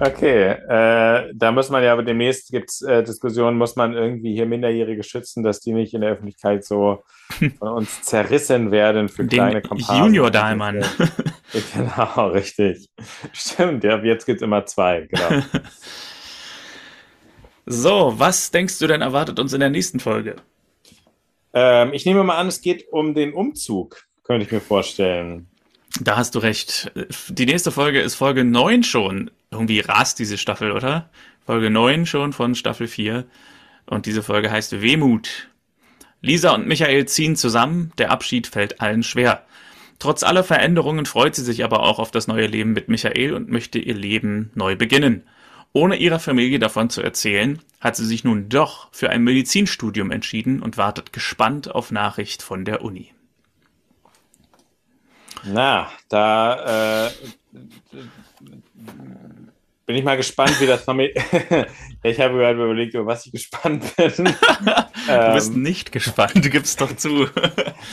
okay, äh, da muss man ja aber demnächst gibt es äh, Diskussionen, muss man irgendwie hier Minderjährige schützen, dass die nicht in der Öffentlichkeit so von uns zerrissen werden für Den kleine Komparsen. Junior Dahlmann. genau, richtig. Stimmt, ja, jetzt gibt es immer zwei, genau. so, was denkst du denn erwartet uns in der nächsten Folge? Ähm, ich nehme mal an, es geht um den Umzug, könnte ich mir vorstellen. Da hast du recht. Die nächste Folge ist Folge 9 schon. Irgendwie rast diese Staffel, oder? Folge 9 schon von Staffel 4. Und diese Folge heißt Wehmut. Lisa und Michael ziehen zusammen, der Abschied fällt allen schwer. Trotz aller Veränderungen freut sie sich aber auch auf das neue Leben mit Michael und möchte ihr Leben neu beginnen. Ohne ihrer Familie davon zu erzählen, hat sie sich nun doch für ein Medizinstudium entschieden und wartet gespannt auf Nachricht von der Uni. Na, da äh, bin ich mal gespannt, wie das Familie. ich habe gerade überlegt, über was ich gespannt bin. du bist ähm, nicht gespannt, du gibst doch zu.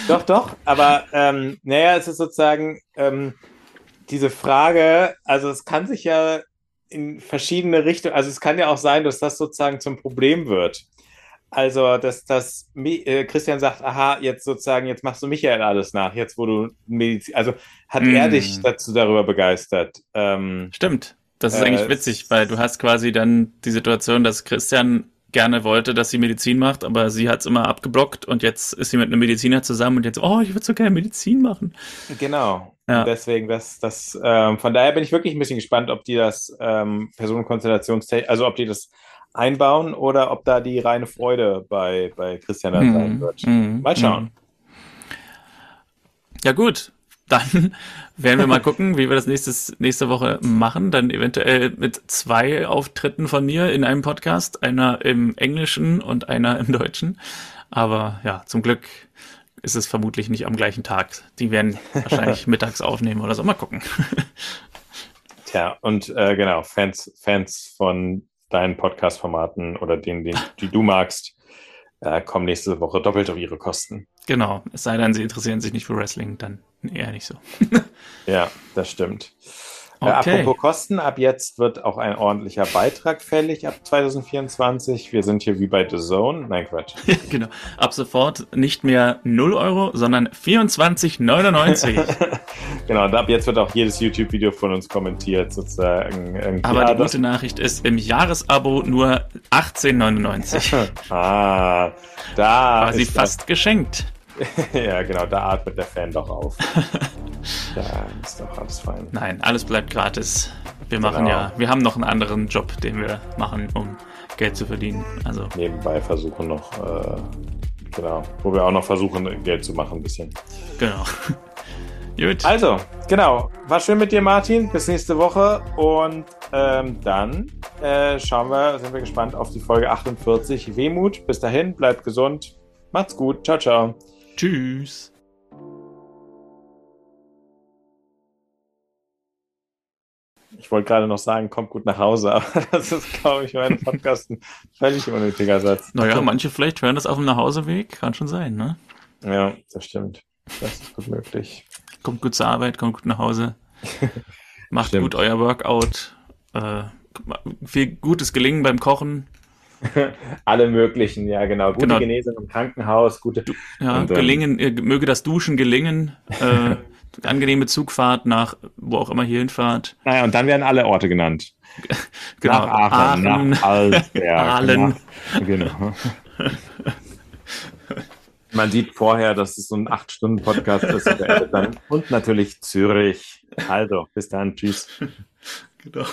doch, doch, aber ähm, naja, es ist sozusagen ähm, diese Frage, also es kann sich ja in verschiedene Richtungen, also es kann ja auch sein, dass das sozusagen zum Problem wird. Also, dass, dass äh, Christian sagt, aha, jetzt sozusagen, jetzt machst du Michael alles nach, jetzt wo du Medizin, also hat mm. er dich dazu darüber begeistert? Ähm, Stimmt, das ist äh, eigentlich witzig, weil du hast quasi dann die Situation, dass Christian gerne wollte, dass sie Medizin macht, aber sie hat es immer abgeblockt und jetzt ist sie mit einem Mediziner zusammen und jetzt, oh, ich würde so gerne Medizin machen. Genau. Ja. Deswegen, das, das, ähm, von daher bin ich wirklich ein bisschen gespannt, ob die das ähm, Personenkonstellationstechnik, also ob die das einbauen oder ob da die reine Freude bei, bei Christian dann sein wird. Mhm. Mal schauen. Mhm. Ja, gut. Dann werden wir mal gucken, wie wir das nächstes, nächste Woche machen. Dann eventuell mit zwei Auftritten von mir in einem Podcast. Einer im Englischen und einer im Deutschen. Aber ja, zum Glück ist es vermutlich nicht am gleichen Tag. Die werden wahrscheinlich mittags aufnehmen oder so. Mal gucken. Tja, und äh, genau, Fans, Fans von deinen Podcast-Formaten oder denen, den, die du magst, äh, kommen nächste Woche doppelt auf ihre Kosten. Genau, es sei denn, sie interessieren sich nicht für Wrestling, dann eher nicht so. ja, das stimmt. Äh, okay. apropos Kosten, ab jetzt wird auch ein ordentlicher Beitrag fällig ab 2024. Wir sind hier wie bei The Zone. Nein, Quatsch. genau. Ab sofort nicht mehr 0 Euro, sondern 24,99. genau, und ab jetzt wird auch jedes YouTube-Video von uns kommentiert, sozusagen. Aber ja, die gute Nachricht ist, im Jahresabo nur 18,99. ah, da. Quasi fast geschenkt. ja, genau, da atmet der Fan doch auf. da ist doch alles fein. Nein, alles bleibt gratis. Wir machen genau. ja, wir haben noch einen anderen Job, den wir machen, um Geld zu verdienen. Also nebenbei versuchen noch, äh, genau, wo wir auch noch versuchen, Geld zu machen, ein bisschen. Genau. Gut. Also, genau. War schön mit dir, Martin. Bis nächste Woche. Und ähm, dann äh, schauen wir, sind wir gespannt auf die Folge 48. Wehmut. Bis dahin, bleibt gesund. Macht's gut. Ciao, ciao. Tschüss. Ich wollte gerade noch sagen, kommt gut nach Hause, aber das ist, glaube ich, mein Podcast ein völlig unnötiger Satz. Naja, manche vielleicht hören das auf dem Nachhauseweg, kann schon sein, ne? Ja, das stimmt. Das ist gut möglich. Kommt gut zur Arbeit, kommt gut nach Hause. Macht stimmt. gut euer Workout. Äh, viel gutes Gelingen beim Kochen. Alle möglichen, ja genau. Gute genau. Genesung im Krankenhaus, gute. Du, ja, und, ähm, gelingen, äh, möge das Duschen gelingen. Äh, angenehme Zugfahrt nach wo auch immer hier hinfahrt. Naja, und dann werden alle Orte genannt. genau. Nach Aachen, Aachen nach Alsberg. Aalen. genau. Man sieht vorher, dass es so ein 8-Stunden-Podcast ist. Und natürlich Zürich. Also, bis dann. Tschüss. Genau.